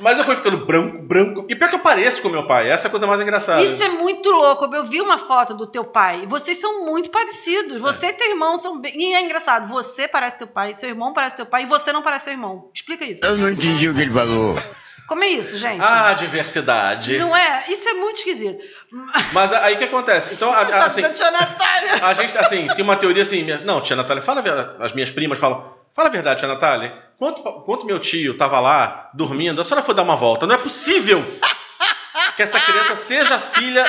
Mas eu fui ficando branco, branco. E pior que eu pareço com meu pai. Essa é a coisa mais engraçada. Isso é muito louco. Eu vi uma foto do teu pai. Vocês são muito parecidos. Você e teu irmão são bem. E é engraçado. Você parece teu pai, seu irmão parece teu pai e você não parece seu irmão. Explica isso. Eu não entendi o que ele falou. Como é isso, gente? Ah, diversidade. Não é? Isso é muito esquisito. Mas aí o que acontece? Então, a, a- assim, da tia Natália. a gente, assim, tem uma teoria assim. minha- Não, tia Natália, fala a. As minhas primas falam. Fala a verdade, tia Natália. Quanto, quanto meu tio tava lá, dormindo, a senhora foi dar uma volta. Não é possível que essa criança seja filha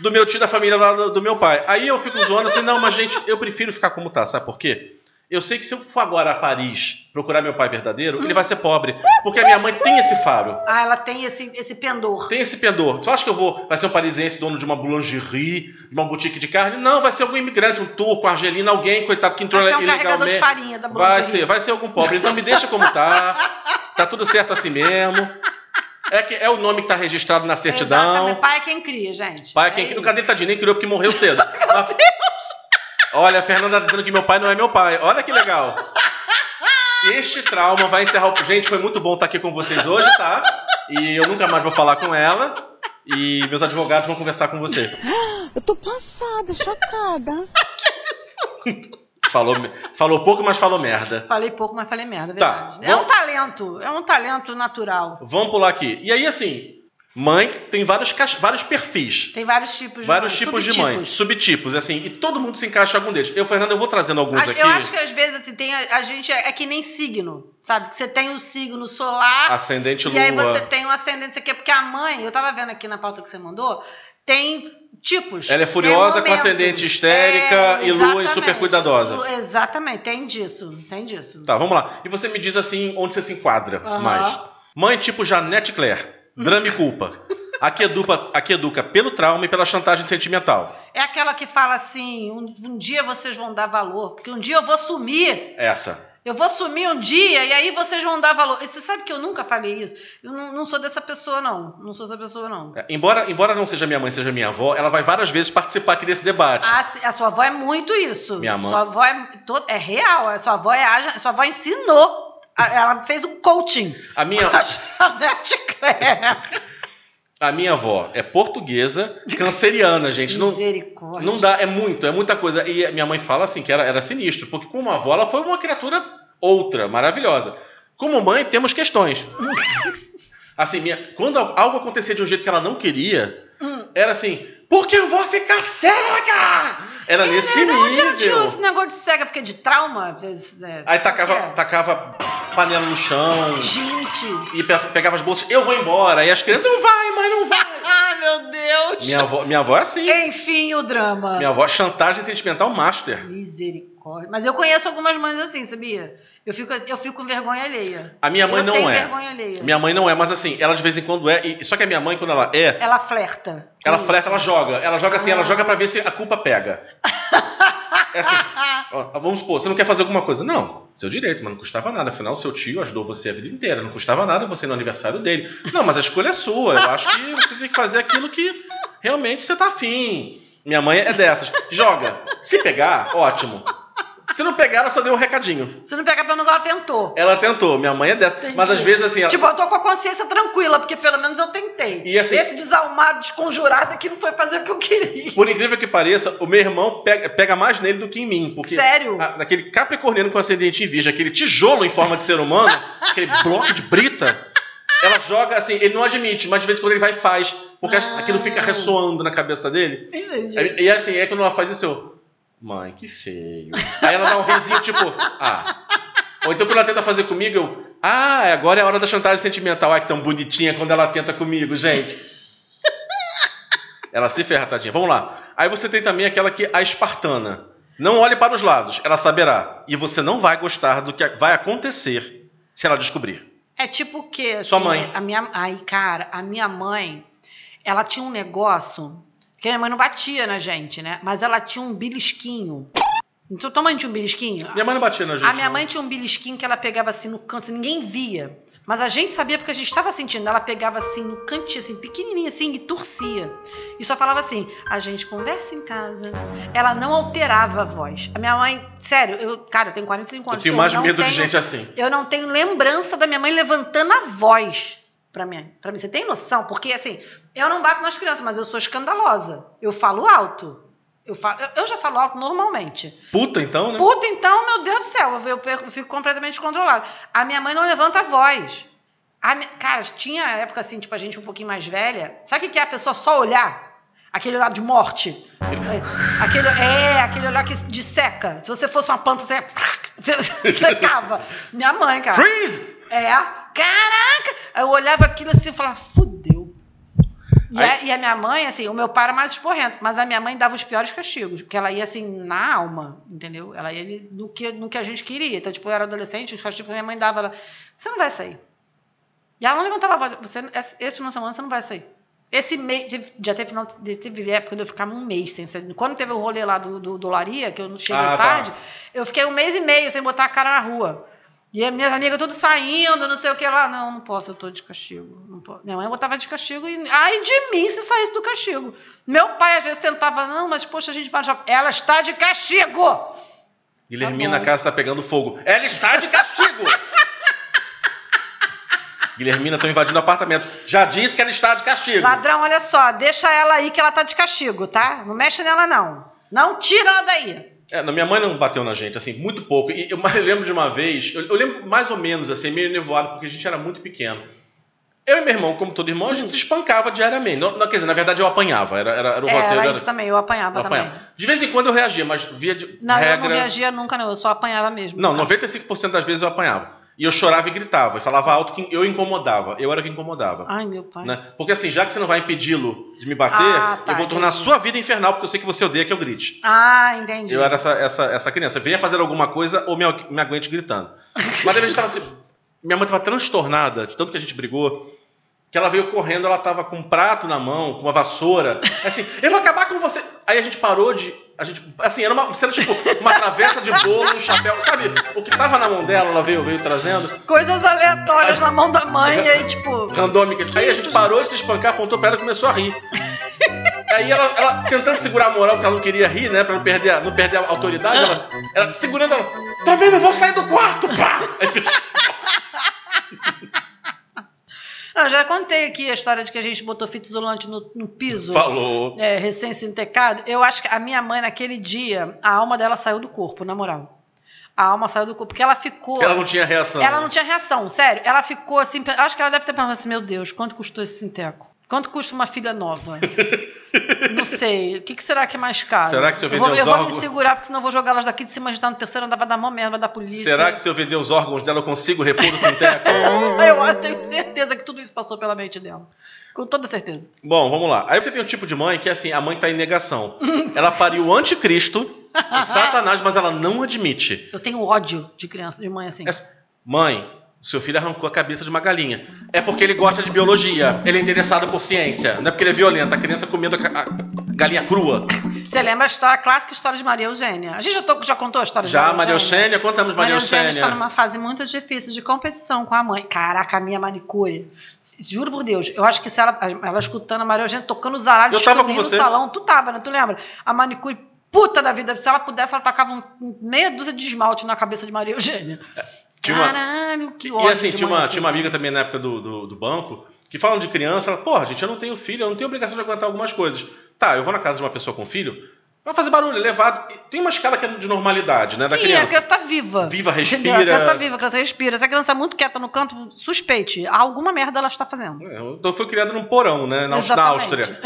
do meu tio da família lá do, do meu pai. Aí eu fico zoando assim, não, mas gente, eu prefiro ficar como tá, sabe por quê? Eu sei que se eu for agora a Paris procurar meu pai verdadeiro, ele vai ser pobre. Porque a minha mãe tem esse faro. Ah, ela tem esse, esse pendor. Tem esse pendor. Tu acha que eu vou. Vai ser um parisiense dono de uma boulangerie, de uma boutique de carne? Não, vai ser algum imigrante, um turco, argelino, alguém, coitado, que entrou Vai ser um carregador de ilegalmente. farinha da Vai boulangerie. ser, vai ser algum pobre. Então me deixa como tá. Tá tudo certo assim mesmo. É, que, é o nome que tá registrado na certidão. Exatamente. Pai é quem cria, gente. Pai, quem é no isso. cadê tadinho nem criou porque morreu cedo. Mas- Olha, a Fernanda tá dizendo que meu pai não é meu pai. Olha que legal. Este trauma vai encerrar o. Gente, foi muito bom estar aqui com vocês hoje, tá? E eu nunca mais vou falar com ela. E meus advogados vão conversar com você. Eu tô passada, chocada. Falou, falou pouco, mas falou merda. Falei pouco, mas falei merda, é Tá, verdade. É vamos- um talento, é um talento natural. Vamos pular aqui. E aí, assim, mãe tem vários, vários perfis. Tem vários tipos de Vários mãe, tipos de subtipos. mãe, subtipos, assim, e todo mundo se encaixa em algum deles. Eu, Fernando, eu vou trazendo alguns Acho- aqui. Eu acho que às vezes assim, tem, a, a gente é, é que nem signo, sabe? Que você tem o signo solar Ascendente e aí lua. você tem o ascendente, isso aqui, porque a mãe, eu tava vendo aqui na pauta que você mandou, tem tipos. Ela é furiosa, com ascendente histérica e lua exatamente. super cuidadosa. Exatamente, tem disso, tem disso. Tá, vamos lá. E você me diz assim onde você se enquadra Aham. mais. Mãe tipo Janete Claire. Drama e culpa. Aqui educa, aqui educa pelo trauma e pela chantagem sentimental. É aquela que fala assim, um, um dia vocês vão dar valor, porque um dia eu vou sumir. Essa. Eu vou sumir um dia e aí vocês vão dar valor. E você sabe que eu nunca falei isso? Eu não, não sou dessa pessoa, não. Não sou essa pessoa, não. É, Embora, embora não seja minha mãe, seja minha avó, ela vai várias vezes participar aqui desse debate. A, a sua avó é muito isso. Minha mãe. Sua avó é, é real. A sua avó é a, sua avó ensinou. Ela fez um coaching. A minha, A Janete Claire. a minha avó é portuguesa, canceriana, gente. Não, Misericórdia. não dá, é muito, é muita coisa. E a minha mãe fala assim que era, era sinistro, porque como avó ela foi uma criatura outra, maravilhosa. Como mãe, temos questões. Assim, minha, quando algo acontecia de um jeito que ela não queria, Hum. era assim, porque eu vou ficar cega! Era nesse Não, onde ela tirou esse nível. negócio de cega? Porque de trauma? É, Aí tacava, é. tacava panela no chão Gente. e pe- pegava as bolsas, eu vou embora. E as crianças, não vai, mãe, não vai. Ai, meu Deus. Minha avó, minha avó é assim. Enfim, o drama. Minha avó é chantagem sentimental master. Misericórdia. Mas eu conheço algumas mães assim, sabia? Eu fico, eu fico com vergonha alheia. A minha mãe eu não tenho é. vergonha alheia. Minha mãe não é, mas assim, ela de vez em quando é. E, só que a minha mãe, quando ela é, Ela flerta. ela isso. flerta, ela joga. Ela joga assim, ela Ah. joga pra ver se a culpa pega. É assim, ó, vamos supor, você não quer fazer alguma coisa. Não, seu direito, mas não custava nada. Afinal, seu tio ajudou você a vida inteira. Não custava nada você no aniversário dele. Não, mas a escolha é sua. Eu acho que você tem que fazer aquilo que realmente você tá afim. Minha mãe é dessas. Joga. Se pegar, ótimo. Se não pegar, ela só deu um recadinho. Se não pegar, pelo menos ela tentou. Ela tentou, minha mãe é dessa. Entendi. Mas às vezes assim. ela- Tipo, eu tô com a consciência tranquila, porque pelo menos eu tentei. E assim- Esse desalmado, desconjurado aqui não foi fazer o que eu queria. Por incrível que pareça, o meu irmão pega, pega mais nele do que em mim. Porque Sério? a- naquele capricorniano com ascendente em virgem, aquele tijolo em forma de ser humano, aquele bloco de brita, ela joga assim, ele não admite, mas de vez em quando ele vai e faz. Porque Ah. aquilo fica ressoando na cabeça dele. Entendi. E, e assim, é quando ela faz isso, eu. Mãe, que feio. Aí ela dá um risinho, tipo, ah. Ou então quando ela tenta fazer comigo, eu. Ah, agora é a hora da chantagem sentimental. Ai, que tão bonitinha quando ela tenta comigo, gente. Ela se ferra, tadinha. Vamos lá. Aí você tem também aquela que a espartana. Não olhe para os lados, ela saberá. E você não vai gostar do que vai acontecer se ela descobrir. É tipo o quê? Sua mãe. A minha, ai, cara, a minha mãe, ela tinha um negócio que a minha mãe não batia na gente, né? Mas ela tinha um belisquinho. Então, tua mãe tinha um belisquinho? Minha mãe não batia na gente. A minha não. mãe tinha um belisquinho que ela pegava assim no canto, ninguém via. Mas a gente sabia porque a gente estava sentindo. Ela pegava assim no cantinho, assim, pequenininho assim, e torcia. E só falava assim: a gente conversa em casa. Ela não alterava a voz. A minha mãe, sério, eu, cara, eu tenho 45 Eu anos. tenho mais não medo de tenho- gente assim. Eu não tenho lembrança da minha mãe levantando a voz pra mim. Pra mim, você tem noção? Porque assim, eu não bato nas crianças, mas eu sou escandalosa. Eu falo alto. Eu, falo, eu- já falo alto normalmente. Puta, então, né? Puta, então, meu Deus do céu, eu, eu perco- eu fico completamente descontrolada. A minha mãe não levanta a voz. A mi- cara, tinha época assim, tipo, a gente um pouquinho mais velha. Sabe o que é a pessoa só olhar? Aquele olhar de morte. Aquele, é, aquele olhar que de seca. Se você fosse uma planta, você, você secava. Minha mãe, cara. Freeze! É, caraca! Eu olhava aquilo assim e falava, fudeu. E, Aí- a, e a minha mãe, assim, o meu pai era mais esporrento, mas a minha mãe dava os piores castigos, porque ela ia assim na alma, entendeu? Ela ia no que, no que a gente queria. Então, tipo, eu era adolescente, os castigos que a minha mãe dava, ela, você não vai sair. E ela não levantava a voz, você, esse, final de semana você não vai sair. Esse mês, já teve, final, teve época quando eu ficava um mês sem sair. Quando teve o rolê lá do, do, do Laria, que eu não cheguei Ah, tá. tarde, eu fiquei um mês e meio sem botar a cara na rua. E as minhas amigas tudo saindo, não sei o que lá. Não, não posso, eu tô de castigo. Não posso. Minha mãe botava de castigo e. Ai de mim se saísse do castigo. Meu pai às vezes tentava, não, mas poxa, a gente vai. Ela está de castigo! Guilhermina, Tá a casa tá pegando fogo. Ela está de castigo! Guilhermina, estão invadindo o apartamento. Já disse que ela está de castigo. Ladrão, olha só, deixa ela aí que ela tá de castigo, tá? Não mexe nela, não. Não tira ela daí. É, minha mãe não bateu na gente, assim, muito pouco. E eu, eu lembro de uma vez, eu, eu lembro mais ou menos, assim, meio nevoado, porque a gente era muito pequeno. Eu e meu irmão, como todo irmão, a gente se espancava diariamente. Não, não, quer dizer, na verdade eu apanhava, era, era, era o É, roteiro. era era- isso também, eu apanhava eu também. apanhava. De vez em quando eu reagia, mas via de Não, regra... eu não reagia nunca, não. Eu só apanhava mesmo. Não, no caso. 95% das vezes eu apanhava. E eu chorava e gritava, e falava alto que eu incomodava. Eu era que incomodava. Ai, meu pai. né? Porque assim, já que você não vai impedi-lo de me bater, Ah, tá, eu vou tornar a entendi. sua vida infernal, porque eu sei que você odeia que eu grite. Ah, entendi. Eu era essa, essa, essa criança. Venha fazer alguma coisa ou me, me aguente gritando. Mas a gente tava assim. Minha mãe estava transtornada de tanto que a gente brigou. Que ela veio correndo, ela tava com um prato na mão, com uma vassoura. Assim, eu vou acabar com você. Aí a gente parou de. A gente, assim, era uma cena tipo uma travessa de bolo, um chapéu, sabe? O que tava na mão dela, ela veio, veio trazendo. Coisas aleatórias na mão da mãe, e aí, tipo. Randômica. Aí a gente parou de se espancar, apontou pra ela e começou a rir. Aí ela, ela tentando segurar a moral, porque ela não queria rir, né? Pra não perder a, não perder a autoridade, ela, ela segurando ela. Também não vou sair do quarto, pá! Aí eu já contei aqui a história de que a gente botou fita isolante no, no piso. Falou. É, recém-sintecado. Eu acho que a minha mãe, naquele dia, a alma dela saiu do corpo, na moral. A alma saiu do corpo, porque ela ficou. Ela não tinha reação. Ela não tinha reação, sério. Ela ficou assim. Acho que ela deve ter pensado assim: meu Deus, quanto custou esse sinteco? Quanto custa uma filha nova? não sei. O que, que será que é mais caro? Será que se eu vou, vender eu os vou me órgãos- segurar, porque senão eu vou jogar elas daqui de cima, a gente tá no terceiro andar, vai dar mó merda, vai dar polícia. Será que se eu vender os órgãos dela eu consigo repor o sinteco? Eu tenho certeza que tudo isso passou pela mente dela. Com toda certeza. Bom, vamos lá. Aí você tem um tipo de mãe que é assim, a mãe tá em negação. Ela pariu o anticristo, o satanás, mas ela não admite. Eu tenho ódio de criança, de mãe assim. Essa- Mãe, seu filho arrancou a cabeça de uma galinha. É porque ele gosta de biologia. Ele é interessado por ciência. Não é porque ele é violento. A criança comendo a, galinha crua. Você lembra a história, a clássica história de Maria Eugênia? A gente já, to- já contou a história de Já, Maria Maria Eugênia? Eugênia, contamos Maria Maria Eugênia Eugênia. está numa fase muito difícil de competição com a mãe. Caraca, a minha manicure. Juro por Deus, eu acho que se ela, ela escutando a Maria Eugênia tocando os aralhos Eu tava com você. no salão, tu tava, né? Tu lembra? A manicure puta da vida. Se ela pudesse, ela tacava um, um meia dúzia de esmalte na cabeça de Maria Eugênia. Tinha uma- Caralho, que E ódio assim, de tinha uma, assim. tinha uma amiga também na época do, do, do banco que falam de criança, ela, porra, gente, eu não tenho filho, eu não tenho obrigação de aguentar algumas coisas. Tá, eu vou na casa de uma pessoa com filho, vai fazer barulho, é levado. E Tem uma escala que é de normalidade, né, da Sim, a criança. criança tá viva. Viva, respira. A criança tá viva, a criança respira. Se a criança tá muito quieta no canto, suspeite. Alguma merda ela está fazendo. É, Então foi criado num porão, né, na, na Exatamente. Áustria.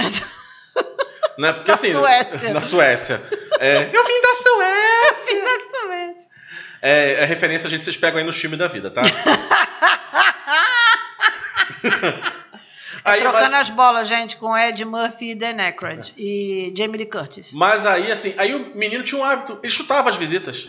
Né? Porque, Na assim, Suécia. Na Suécia. É, eu vim da Suécia! Exatamente. É, é referência, a gente vocês pegam aí no filme da vida, tá? Aí, Trocando mas, as bolas, gente, com Ed Murphy e Dan Aykroyd. E Jamie Lee Curtis. mas aí, assim, aí o menino tinha um hábito, ele chutava as visitas.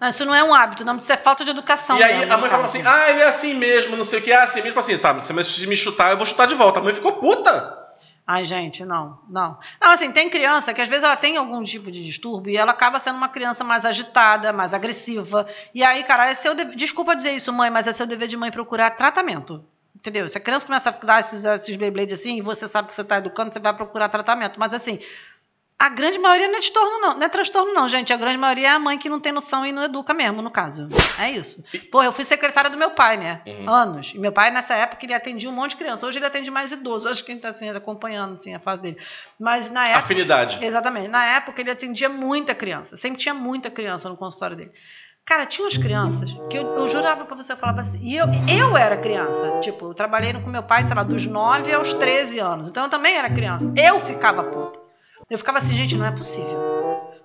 Não, isso não é um hábito, não, isso é falta de educação. e aí a mãe no falava caso. assim, ah, ele é assim mesmo, não sei o que, é assim mesmo, assim, sabe? Se me chutar, eu vou chutar de volta. A mãe ficou puta. Ai, gente, não, não. Não, assim, tem criança que às vezes ela tem algum tipo de distúrbio e ela acaba sendo uma criança mais agitada, mais agressiva. E aí, cara, é seu dever. Desculpa dizer isso, mãe, mas é seu dever de mãe procurar tratamento. Entendeu? Se a criança começa a dar esses, esses Beyblade assim e você sabe que você está educando, você vai procurar tratamento. Mas assim, a grande maioria não é transtorno, não. Não é transtorno, não, gente. A grande maioria é a mãe que não tem noção e não educa mesmo, no caso. É isso. Pô, eu fui secretária do meu pai, né? Uhum. Anos. E meu pai, nessa época, ele atendia um monte de criança. Hoje ele atende mais idoso. Acho que ele está assim, acompanhando assim, a fase dele. Mas na época. Afinidade. Exatamente. Na época ele atendia muita criança. Sempre tinha muita criança no consultório dele. Cara, tinha umas crianças que eu, eu jurava pra você, eu falava assim. E eu, eu era criança. Tipo, eu trabalhei com meu pai, sei lá, dos 9 aos 13 anos. Então eu também era criança. Eu ficava puta. Eu ficava assim, gente, não é possível.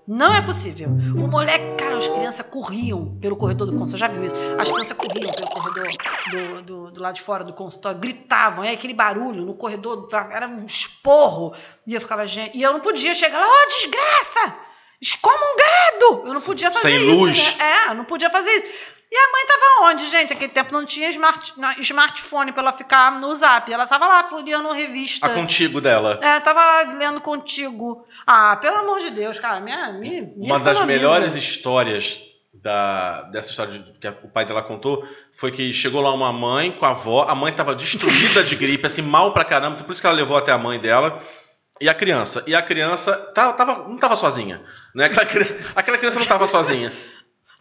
Não é possível. O moleque, cara, as crianças corriam pelo corredor do consultório. Já viu isso? As crianças corriam pelo corredor do, do, do lado de fora do consultório, gritavam, é aquele barulho no corredor, era um esporro. E eu ficava, gente. E eu não podia chegar lá, ô, desgraça! Excomungado! Eu não podia fazer Sem isso. luz. Né? É, eu não podia fazer isso. E a mãe tava onde, gente? Naquele tempo não tinha smart, smartphone pra ela ficar no zap. Ela tava lá, folheando revista. A contigo dela. É, tava lá lendo contigo. Ah, pelo amor de Deus, cara, minha, me Uma das economiza. melhores histórias da, dessa história que o pai dela contou foi que chegou lá uma mãe com a avó, a mãe tava destruída de gripe, assim, mal pra caramba, por isso que ela levou até a mãe dela. E a criança. E a criança tava, tava- não tava sozinha. Né? Aquela, aquela criança não tava sozinha.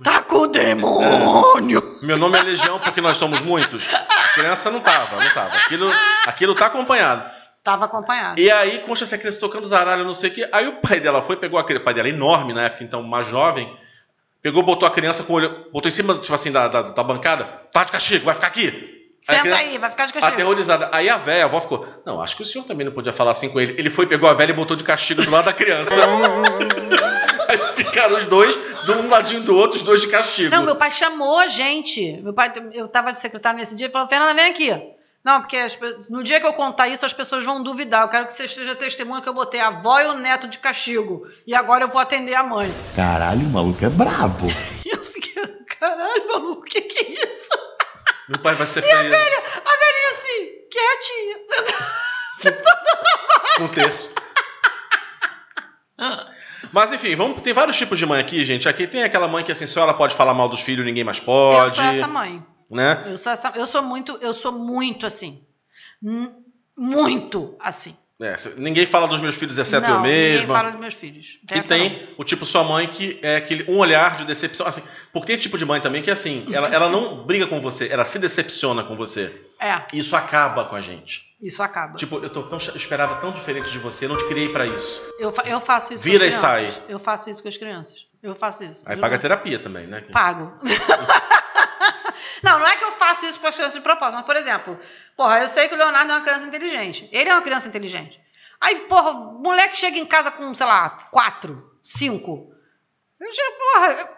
Tá com o demônio! Meu nome é Legião porque nós somos muitos. A criança não tava, não tava. Aquilo, aquilo tá acompanhado. Tava acompanhado. E aí, concha essa criança tocando zaralho, não sei o quê. Aí o pai dela foi, pegou a criança. O pai dela é enorme na época, então mais jovem. Pegou, botou a criança com o olho. Botou em cima, tipo assim, da, da, da bancada. Tá de castigo, vai ficar aqui. Senta criança- aí, vai ficar de castigo. Aterrorizada. Aí a velha, a avó ficou. Não, acho que o senhor também não podia falar assim com ele. Ele foi, pegou a velha e botou de castigo do lado da criança. aí ficaram os dois, de um ladinho do outro, os dois de castigo. Não, meu pai chamou a gente. Meu pai, eu tava de secretário nesse dia e falou: Fernanda, vem aqui. Não, porque as no dia que eu contar isso, as pessoas vão duvidar. Eu quero que você esteja testemunha que eu botei a avó e o neto de castigo. E agora eu vou atender a mãe. Caralho, o maluco é brabo. E eu fiquei, caralho, maluco, o que, que é isso? Meu pai vai ser E a velha, a velhinha assim, quietinha. um terço. Mas enfim, vamos, tem vários tipos de mãe aqui, gente. Aqui tem aquela mãe que assim, só ela pode falar mal dos filhos, ninguém mais Eu pode. sou essa mãe. Né? Eu sou essa, eu sou muito, eu sou muito assim. Muito assim. É, ninguém fala dos meus filhos, exceto não, eu Ninguém mesma. fala dos meus filhos. E Essa não. tem o tipo sua mãe que é aquele um olhar de decepção. Assim, porque tem tipo de mãe também que assim, ela, ela não briga com você, ela se decepciona com você. É, Isso acaba com a gente. isso acaba. Tipo, eu, tô tão, esperava tão diferente de você, não te criei pra isso. Eu, fa- eu faço isso Vira com e as sai. crianças. Eu faço isso com as crianças. Eu faço isso. Aí paga não- terapia também, né? Pago. não, não é que eu faço isso para as crianças de propósito, mas, por exemplo, porra, eu sei que o Leonardo é uma criança inteligente. Ele é uma criança inteligente. Aí, porra, moleque chega em casa com, sei lá, quatro, cinco. Eu chego, porra.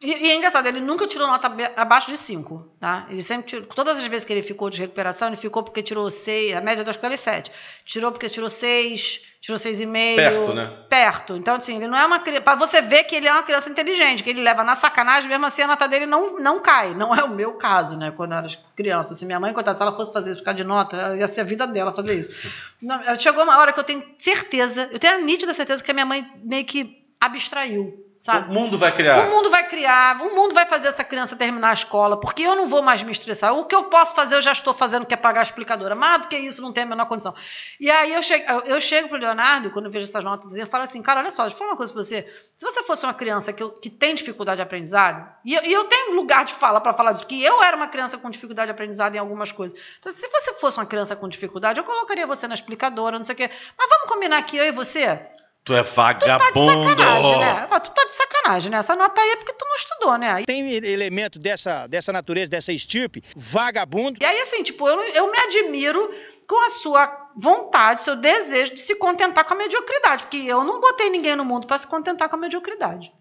E, e é engraçado, ele nunca tirou nota abaixo de 5, tá? Ele sempre tirou. Todas as vezes que ele ficou de recuperação, ele ficou porque tirou 6, a média da escola é 7. Tirou porque tirou 6, tirou 6,5. Perto, né? Perto. Então, assim, ele não é uma criança. Pra você ver que ele é uma criança inteligente, que ele leva na sacanagem, mesmo assim a nota dele não, não cai. Não é o meu caso, né? Quando eu era criança. Assim, minha mãe, coitada, se ela fosse fazer isso por causa de nota, ia ser a vida dela fazer isso. Não, chegou uma hora que eu tenho certeza, eu tenho a nítida certeza que a minha mãe meio que abstraiu. Sabe? O mundo vai criar. O mundo vai criar, o mundo vai fazer essa criança terminar a escola, porque eu não vou mais me estressar. O que eu posso fazer, eu já estou fazendo, que é pagar a explicadora. Mais do que isso, não tem a menor condição. E aí eu chego, eu, chego pro Leonardo, quando eu vejo essas notas, eu falo assim, cara, olha só, deixa eu falar uma coisa pra você. Se você fosse uma criança que, eu- que tem dificuldade de aprendizado, e eu, e eu tenho lugar de fala para falar disso, porque eu era uma criança com dificuldade de aprendizado em algumas coisas. Então, se você fosse uma criança com dificuldade, eu colocaria você na explicadora, não sei o quê. Mas vamos combinar aqui, eu e você? Tu é Tu tá de vagabundo. sacanagem, né? Tu tá de sacanagem, né? Essa nota aí é porque tu não estudou, né? Tem elemento dessa, dessa natureza, dessa estirpe, vagabundo. E aí, assim, tipo, eu, eu me admiro com a sua vontade, seu desejo de se contentar com a mediocridade. Porque eu não botei ninguém no mundo para se contentar com a mediocridade.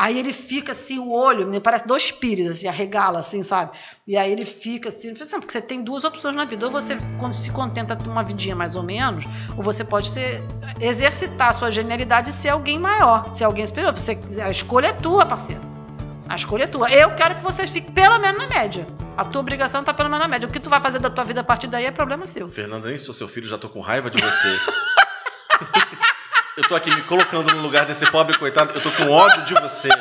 Aí ele fica assim, o olho, me parece dois pires, assim, arregala, assim, sabe? E aí ele fica assim, assim, porque você tem duas opções na vida. Ou você se contenta com uma vidinha mais ou menos, ou você pode ser, exercitar a sua genialidade e ser alguém maior, ser alguém superior. Você, a escolha é tua, parceiro. A escolha é tua. Eu quero que vocês fiquem pelo menos na média. A tua obrigação tá pelo menos na média. O que tu vai fazer da tua vida a partir daí é problema seu. Fernanda, nem sou seu filho, já tô com raiva de você. eu tô aqui me colocando no lugar desse pobre coitado, eu tô com ódio de você. Não,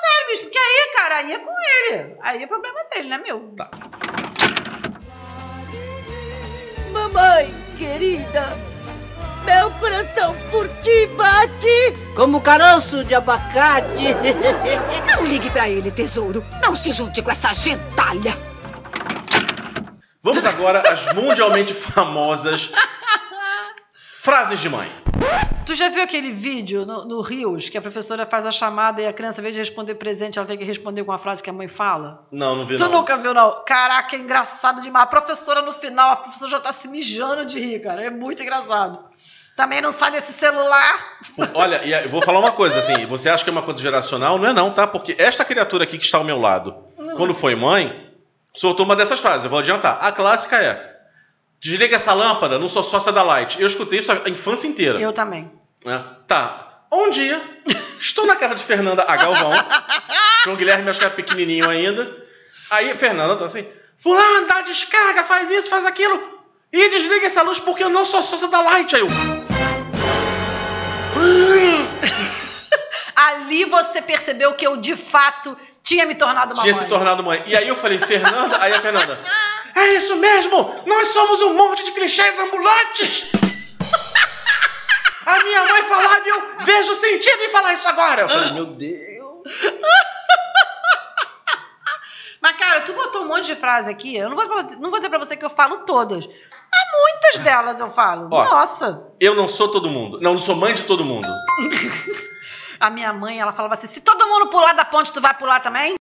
sério, bicho, porque aí, cara, aí é com ele. Aí é problema dele, não é meu. Tá. Mamãe, querida, meu coração por ti bate. Como caroço de abacate. Não ligue pra ele, tesouro. Não se junte com essa gentalha. Vamos agora às mundialmente famosas frases de mãe. Tu já viu aquele vídeo no, no Rios que a professora faz a chamada e a criança, em vez de responder presente, ela tem que responder com a frase que a mãe fala? Não, não vi Tu não. nunca viu, não? Caraca, é engraçado demais. A professora no final, a professora já tá se mijando de rir, cara. É muito engraçado. Também não sai desse celular. Olha, e eu vou falar uma coisa assim, você acha que é uma coisa geracional? Não é não, tá? Porque esta criatura aqui que está ao meu lado, quando foi mãe, soltou uma dessas frases, eu vou adiantar. A clássica é: desliga essa lâmpada, não sou sócia da Light. Eu escutei isso a infância inteira. Eu também. né? Tá. Um dia, estou na casa de Fernanda a Galvão. João Guilherme acho que é pequenininho ainda. Aí Fernanda tá assim: Fulano, dá descarga, faz isso, faz aquilo. E desliga essa luz porque eu não sou sócia da Light. Aí eu. Ali você percebeu que eu, de fato, tinha me tornado uma tinha mãe. se tornado mãe. E aí eu falei, Fernanda, aí a Fernanda, é isso mesmo, nós somos um monte de clichês ambulantes. A minha mãe falava e eu vejo sentido em falar isso agora. Eu falei, meu Deus. Mas, cara, tu botou um monte de frase aqui. Eu não vou, não vou dizer pra você que eu falo todas. Mas muitas delas eu falo. Ó. Nossa. Eu não sou todo mundo. Não, não sou mãe de todo mundo. A minha mãe, ela falava assim: se todo mundo pular da ponte, tu vai pular também?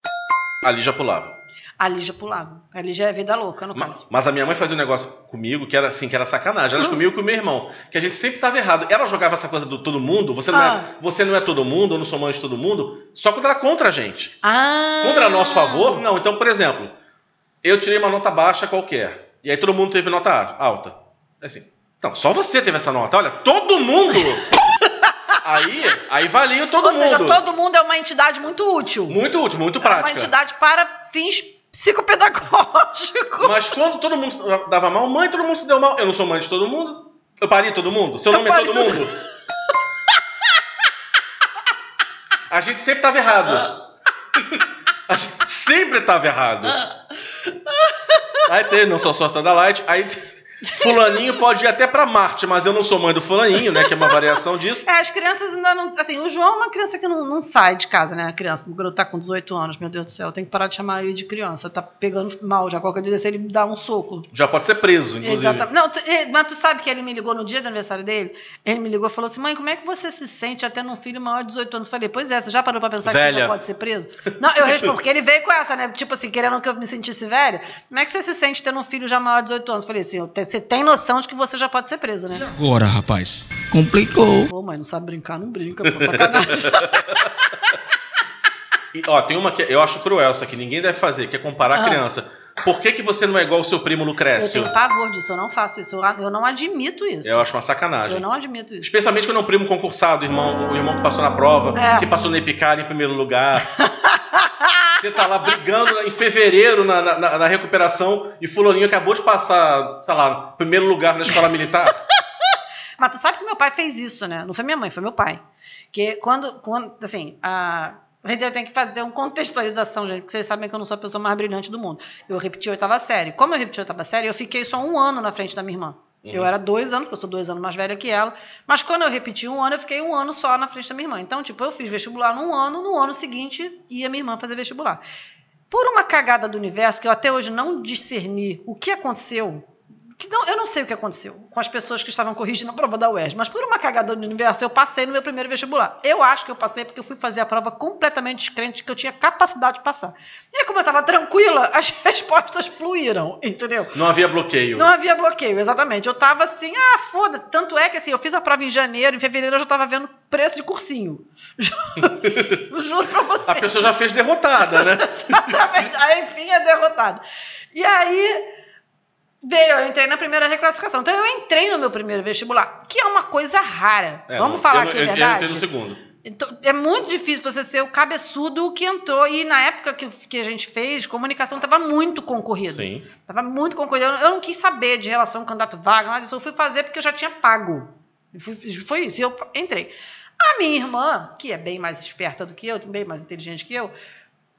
Ali já pulava. A Lígia pulava. A Lígia é vida louca, no Ma- caso. Mas a minha mãe fazia um negócio comigo que era assim, que era sacanagem. Elas comigo e com o meu irmão. Que a gente sempre tava errado. Ela jogava essa coisa do todo mundo, você não, Ah. é, você não é todo mundo, eu não sou mãe de todo mundo, só quando era contra a gente. Ah. Contra a nosso favor, não. Então, por exemplo, eu tirei uma nota baixa qualquer. E aí todo mundo teve nota alta. É Assim, não, só você teve essa nota. Olha, todo mundo! Aí, aí valia todo Ou mundo. seja, todo mundo é uma entidade muito útil. Muito útil, muito É uma prática. entidade para fins psicopedagógicos. Mas quando todo mundo dava mal, mãe, todo mundo se deu mal. Eu não sou mãe de todo mundo. Eu pari todo mundo. Seu Eu nome é todo todo- mundo. A gente sempre tava errado. A gente sempre tava errado. Aí tem, não sou sócia da Light. Aí fulaninho pode ir até pra Marte, mas eu não sou mãe do fulaninho, né? Que é uma variação disso. É, as crianças ainda não. Assim, o João é uma criança que não, não sai de casa, né? A criança, o garoto tá com 18 anos, meu Deus do céu, tem que parar de chamar ele de criança. Tá pegando mal já. Qualquer dia desse ele me dá um soco. Já pode ser preso, inclusive. Exatamente. Não, tu- eh, mas tu sabe que ele me ligou no dia do aniversário dele? Ele me ligou e falou assim: mãe, como é que você se sente até um filho maior de 18 anos? Eu falei, pois é, você já parou pra pensar que Velha. você já pode ser preso? Não, eu respondo, porque ele veio com essa, né? Tipo assim, querendo que eu me sentisse velha. Como é que você se sente tendo um filho já maior de 18 anos? Eu falei assim: eu te- você tem noção de que você já pode ser preso, né? Agora, rapaz, complicou. Pô, mãe, não sabe brincar, não brinca, pô, sacanagem. E, ó, tem uma que eu acho cruel, essa aqui ninguém deve fazer, que é comparar Ah. a criança. Por que, que você não é igual ao seu primo Eu Lucrécio? tenho pavor disso, eu não faço isso. Eu, eu não admito isso. Eu acho uma sacanagem. Eu não admito isso. Especialmente quando é um primo concursado, irmão, o irmão que passou na prova, É. que passou no Epicar em primeiro lugar. Você tá lá brigando em fevereiro na, na- na- recuperação e fulaninho acabou de passar, sei lá, primeiro lugar na escola militar. Mas tu sabe que meu pai fez isso, né? Não foi minha mãe, foi meu pai. Que quando, quando assim, a. Eu tenho que fazer uma contextualização, gente, porque vocês sabem que eu não sou a pessoa mais brilhante do mundo. Eu repeti oitava série. Como eu repeti oitava série, eu fiquei só um ano na frente da minha irmã. Eu era dois anos, porque eu sou dois anos mais velha que ela. Mas quando eu repeti um ano, eu fiquei um ano só na frente da minha irmã. Então, tipo, eu fiz vestibular num ano, no ano seguinte ia minha irmã fazer vestibular. Por uma cagada do universo, que eu até hoje não discerni o que aconteceu, que não, eu não sei o que aconteceu com as pessoas que estavam corrigindo a prova da UERJ, mas por uma cagada do universo eu passei no meu primeiro vestibular. Eu acho que eu passei porque eu fui fazer a prova completamente descrente que eu tinha capacidade de passar. E aí, como eu estava tranquila, as respostas fluíram, entendeu? Não havia bloqueio. Não havia bloqueio, exatamente. Eu estava assim, ah, foda-se. Tanto é que assim, eu fiz a prova em janeiro, em fevereiro eu já estava vendo preço de cursinho. Juro pra você. A pessoa já fez derrotada, né? Exatamente. Aí, enfim, é derrotado. E aí veio, eu entrei na primeira reclassificação. Então eu entrei no meu primeiro vestibular, que é uma coisa rara. É, Vamos falar eu, aqui, eu, verdade? Eu entrei no segundo. Então, é muito difícil você ser o cabeçudo que entrou. E na época que, que a gente fez, comunicação estava muito concorrido. Sim. Estava muito concorrido. Eu, eu não quis saber de relação com candidato vaga, nada disso. Eu fui fazer porque eu já tinha pago. Foi isso. E eu entrei. A minha irmã, que é bem mais esperta do que eu, bem mais inteligente que eu,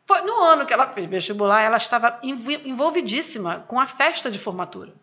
foi, no ano que ela fez vestibular, ela estava envolvidíssima com a festa de formatura.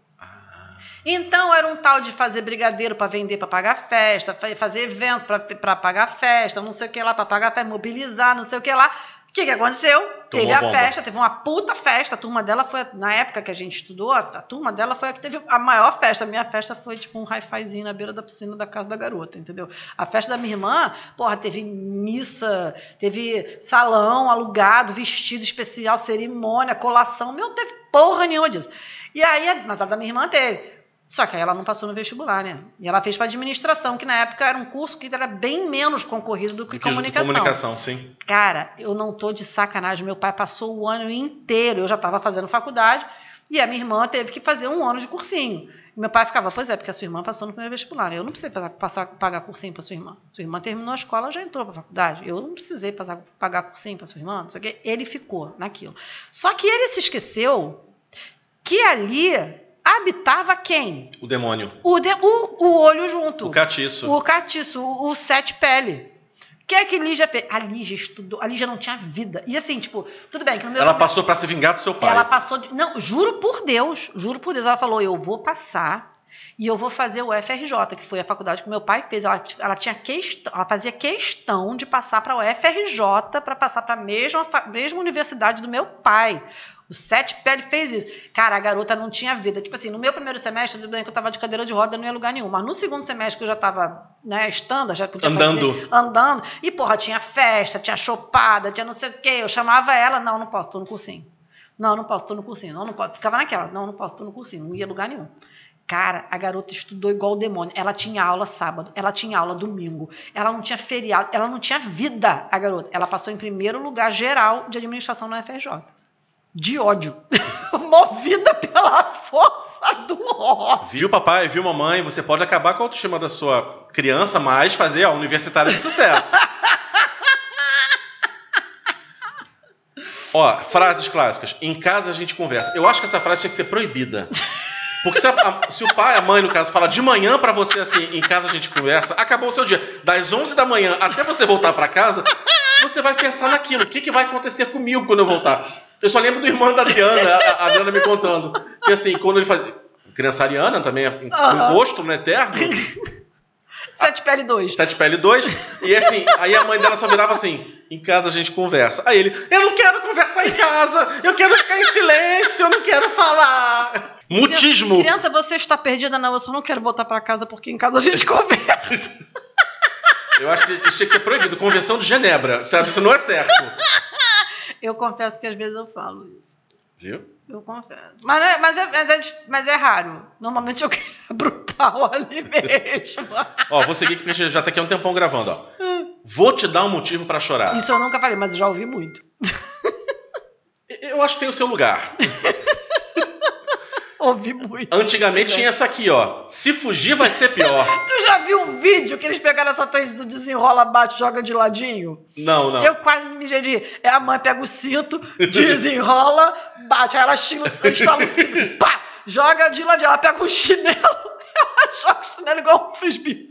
Então era um tal de fazer brigadeiro para vender para pagar festa, fazer evento para pagar festa, não sei o que lá, para pagar festa, mobilizar, não sei o que lá. O que, que aconteceu? Tomou teve a bomba. festa, teve uma puta festa. A turma dela foi, na época que a gente estudou, a, a turma dela foi a que teve a maior festa. A minha festa foi tipo um hi-fizinho na beira da piscina da casa da garota, entendeu? A festa da minha irmã, porra, teve missa, teve salão alugado, vestido especial, cerimônia, colação. Meu, não teve porra nenhuma disso. E aí, a Natal da minha irmã teve. Só que aí ela não passou no vestibular, né? E ela fez para administração, que na época era um curso que era bem menos concorrido do que Que comunicação. Comunicação, sim. Cara, eu não tô de sacanagem. Meu pai passou o ano inteiro. Eu já estava fazendo faculdade e a minha irmã teve que fazer um ano de cursinho. E meu pai ficava, pois é, porque a sua irmã passou no primeiro vestibular. Eu não precisei passar, pagar cursinho para sua irmã. Sua irmã terminou a escola, já entrou para faculdade. Eu não precisei passar, pagar cursinho para sua irmã. Não sei o quê. Ele ficou naquilo. Só que ele se esqueceu que ali habitava quem? O demônio. O, de- o, o olho junto. O catiço. O catiço, o, o sete pele. O que é que Lígia fez? A Lígia estudou, a Lígia não tinha vida. E assim, tipo, tudo bem Ela primeiro- passou pra se vingar do seu pai. ela passou de, não, juro por Deus, juro por Deus, ela falou, eu vou passar e eu vou fazer o FRJ, que foi a faculdade que meu pai fez. Ela, ela tinha questão, ela fazia questão de passar para o FRJ para passar para a mesma, mesma universidade do meu pai. O Sete Pele fez isso. Cara, a garota não tinha vida. Tipo assim, no meu primeiro semestre, tudo bem que eu tava de cadeira de roda, não ia lugar nenhum. Mas no segundo semestre, que eu já tava, né, estando, já podia Andando. fazer- andando. E, porra, tinha festa, tinha chopada, tinha não sei o quê. Eu chamava ela, não, não posso, tô no cursinho. Não, não posso, tô no cursinho. Não, não posso. Ficava naquela, não, não posso, tô no cursinho. Não ia lugar nenhum. Cara, a garota estudou igual o demônio. Ela tinha aula sábado, ela tinha aula domingo, ela não tinha feriado, ela não tinha vida, a garota. Ela passou em primeiro lugar geral de administração no FRJ. De ódio. Movida pela força do ódio. Viu papai, viu mamãe, você pode acabar com a autoestima da sua criança, mas fazer a universitária de sucesso. Ó, frases clássicas. Em casa a gente conversa. Eu acho que essa frase tinha que ser proibida. Porque se, a- a- se o pai, a mãe, no caso, fala de manhã pra você assim, em casa a gente conversa, acabou o seu dia. Das 11 da manhã até você voltar pra casa, você vai pensar naquilo. O que, que vai acontecer comigo quando eu voltar? Eu só lembro do irmão da Adriana, a, a Adriana me contando. Que assim, quando ele faz. Criança ariana também, um Aham. gosto no eterno. Sete pele 2. Sete pele 2. E assim, aí a mãe dela só virava assim: em casa a gente conversa. Aí ele, eu não quero conversar em casa, eu quero ficar em silêncio, eu não quero falar. Mutismo. Criança, você está perdida? Não, eu só não quero voltar pra casa porque em casa a gente conversa. Eu acho que isso tinha que ser proibido. Convenção de Genebra, sabe? Isso não é certo. Eu confesso que às vezes eu falo isso. Viu? Eu confesso. Mas, é- mas, é, mas, é, mas é raro. Normalmente eu quebro o pau ali mesmo. Ó, vou seguir que já tá aqui há um tempão gravando, ó. Vou te dar um motivo pra chorar. Isso eu nunca falei, mas eu já ouvi muito. Eu acho que tem o seu lugar. Ouvi muito. Antigamente tinha essa aqui, ó. Se fugir vai ser pior. Tu já viu um vídeo que eles pegaram essa trend do desenrola, bate, joga de ladinho? Não, não. Eu quase me mijei de. É a mãe pega o cinto, desenrola, bate. Aí ela estila, instala o cinto, pá, joga de ladinho. Ela pega um chinelo, ela joga o chinelo igual um frisbee.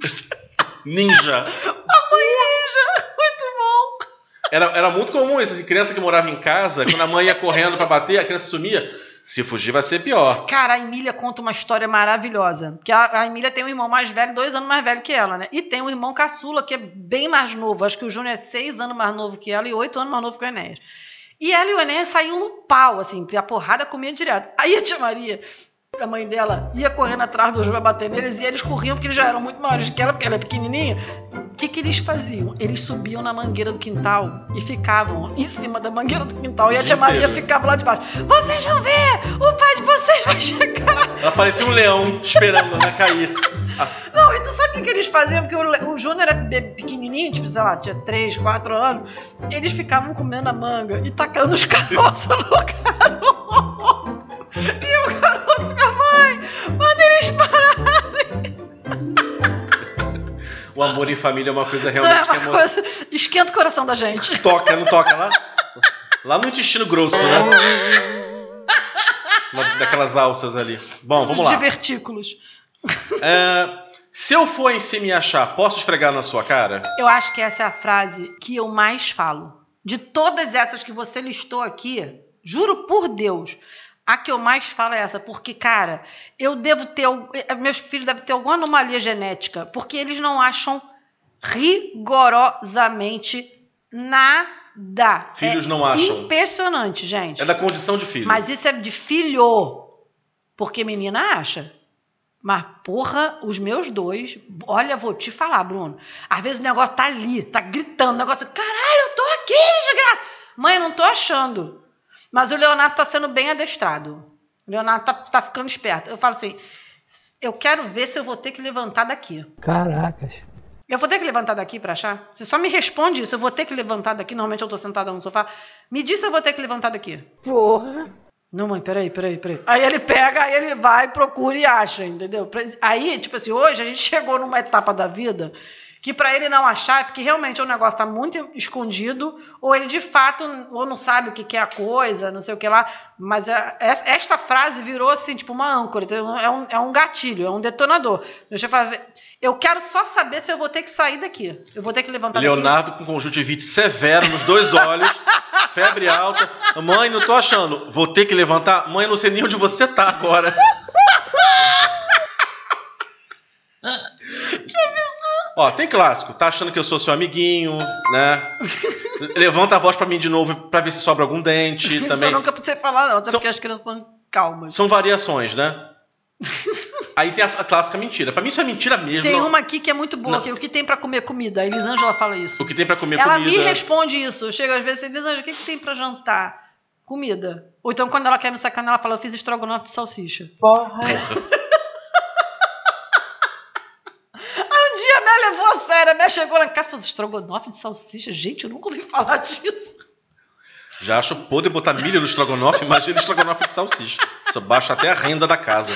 Ninja. A mãe ninja. Muito bom. Era, era muito comum isso, criança que morava em casa, quando a mãe ia correndo pra bater, a criança sumia. Se fugir vai ser pior. Cara, a Emília conta uma história maravilhosa. Que a, a Emília tem um irmão mais velho, dois anos mais velho que ela, né? E tem um irmão caçula, que é bem mais novo. Acho que o Júnior é seis anos mais novo que ela e oito anos mais novo que o Enéas. E ela e o Enéas saíam no pau, assim, a porrada comia direto. Aí a tia Maria A mãe dela ia correndo atrás dos pra bater neles e eles corriam porque eles já eram muito maiores que ela, porque ela é pequenininha. O que, que eles faziam? Eles subiam na mangueira do quintal e ficavam em cima da mangueira do quintal. E a tia Maria ficava lá de baixo. Vocês vão ver! O pai de vocês vai chegar! Ela parecia um leão esperando, né, cair. Não, e tu sabe o que, eles faziam? Porque o, o Júnior era pequenininho, tipo, sei lá, tinha 3, 4 anos. Eles ficavam comendo a manga e tacando os caroços no garoto O amor em família é uma coisa É realmente que uma emo... coisa, esquenta o coração da gente. toca, não toca lá? Lá no intestino grosso, né? Uma- Daquelas alças ali. Bom, vamos Os lá. divertículos. É, se eu for em si me achar, posso esfregar na sua cara? Eu acho que essa é a frase que eu mais falo. De todas essas que você listou aqui, juro por Deus, a que eu mais falo é essa. Porque, cara, eu devo ter. eh, Meus filhos devem ter alguma anomalia genética. Porque eles não acham rigorosamente nada. Filhos É não acham. Impressionante, gente. É da condição de filho. Mas isso é de filho. Porque menina acha. Mas, porra, os meus dois. Olha, vou te falar, Bruno. Às vezes o negócio tá ali, tá gritando. O negócio. Caralho, eu tô aqui, desgraça. Mãe, eu não tô achando. Mas o Leonardo tá sendo bem adestrado. O Leonardo tá, tá ficando esperto. Eu falo assim. Eu quero ver se eu vou ter que levantar daqui. Caracas. Eu vou ter que levantar daqui pra achar? Você só me responde isso. Eu vou ter que levantar daqui. Normalmente eu tô sentada no sofá. Me diz se eu vou ter que levantar daqui. Porra. Não, mãe, peraí, peraí, peraí. Aí ele pega, aí ele vai, procura e acha, entendeu? Aí, tipo assim, hoje a gente chegou numa etapa da vida que pra ele não achar é porque realmente o negócio tá muito escondido, ou ele de fato ou não sabe o que que é a coisa, não sei o que lá. Mas é- es- esta frase virou assim, tipo uma âncora, entendeu? é um, é um gatilho, é um detonador. Meu chefe fala, eu quero só saber se eu vou ter que sair daqui. Eu vou ter que levantar daqui. Leonardo com conjuntivite severo nos dois olhos, febre alta. Mãe, não tô achando. Vou ter que levantar? Mãe, eu não sei nem onde você tá agora. Ó, tem clássico. Tá achando que eu sou seu amiguinho, né? Levanta a voz pra mim de novo pra ver se sobra algum dente Isso também. eu nunca precisei falar, não, até São- porque as crianças estão calmas. São variações, né? Aí tem a, a clássica mentira. Pra mim isso é mentira mesmo. Tem não- uma aqui que é muito boa, Não. que é o que tem pra comer comida. A Elisângela fala isso. O que tem pra comer ela comida. me responde isso. Eu chego às vezes e Elisângela, o que, que tem pra jantar? Comida. Ou então quando ela quer me sacanear, ela fala, eu fiz estrogonofe de salsicha. Porra. Aí um dia a Mel Mel chegou lá em casa e falou, estrogonofe de salsicha? Gente, eu nunca ouvi falar disso. Já acho podre botar milho no estrogonofe, imagina estrogonofe de salsicha. Isso baixa até a renda da casa.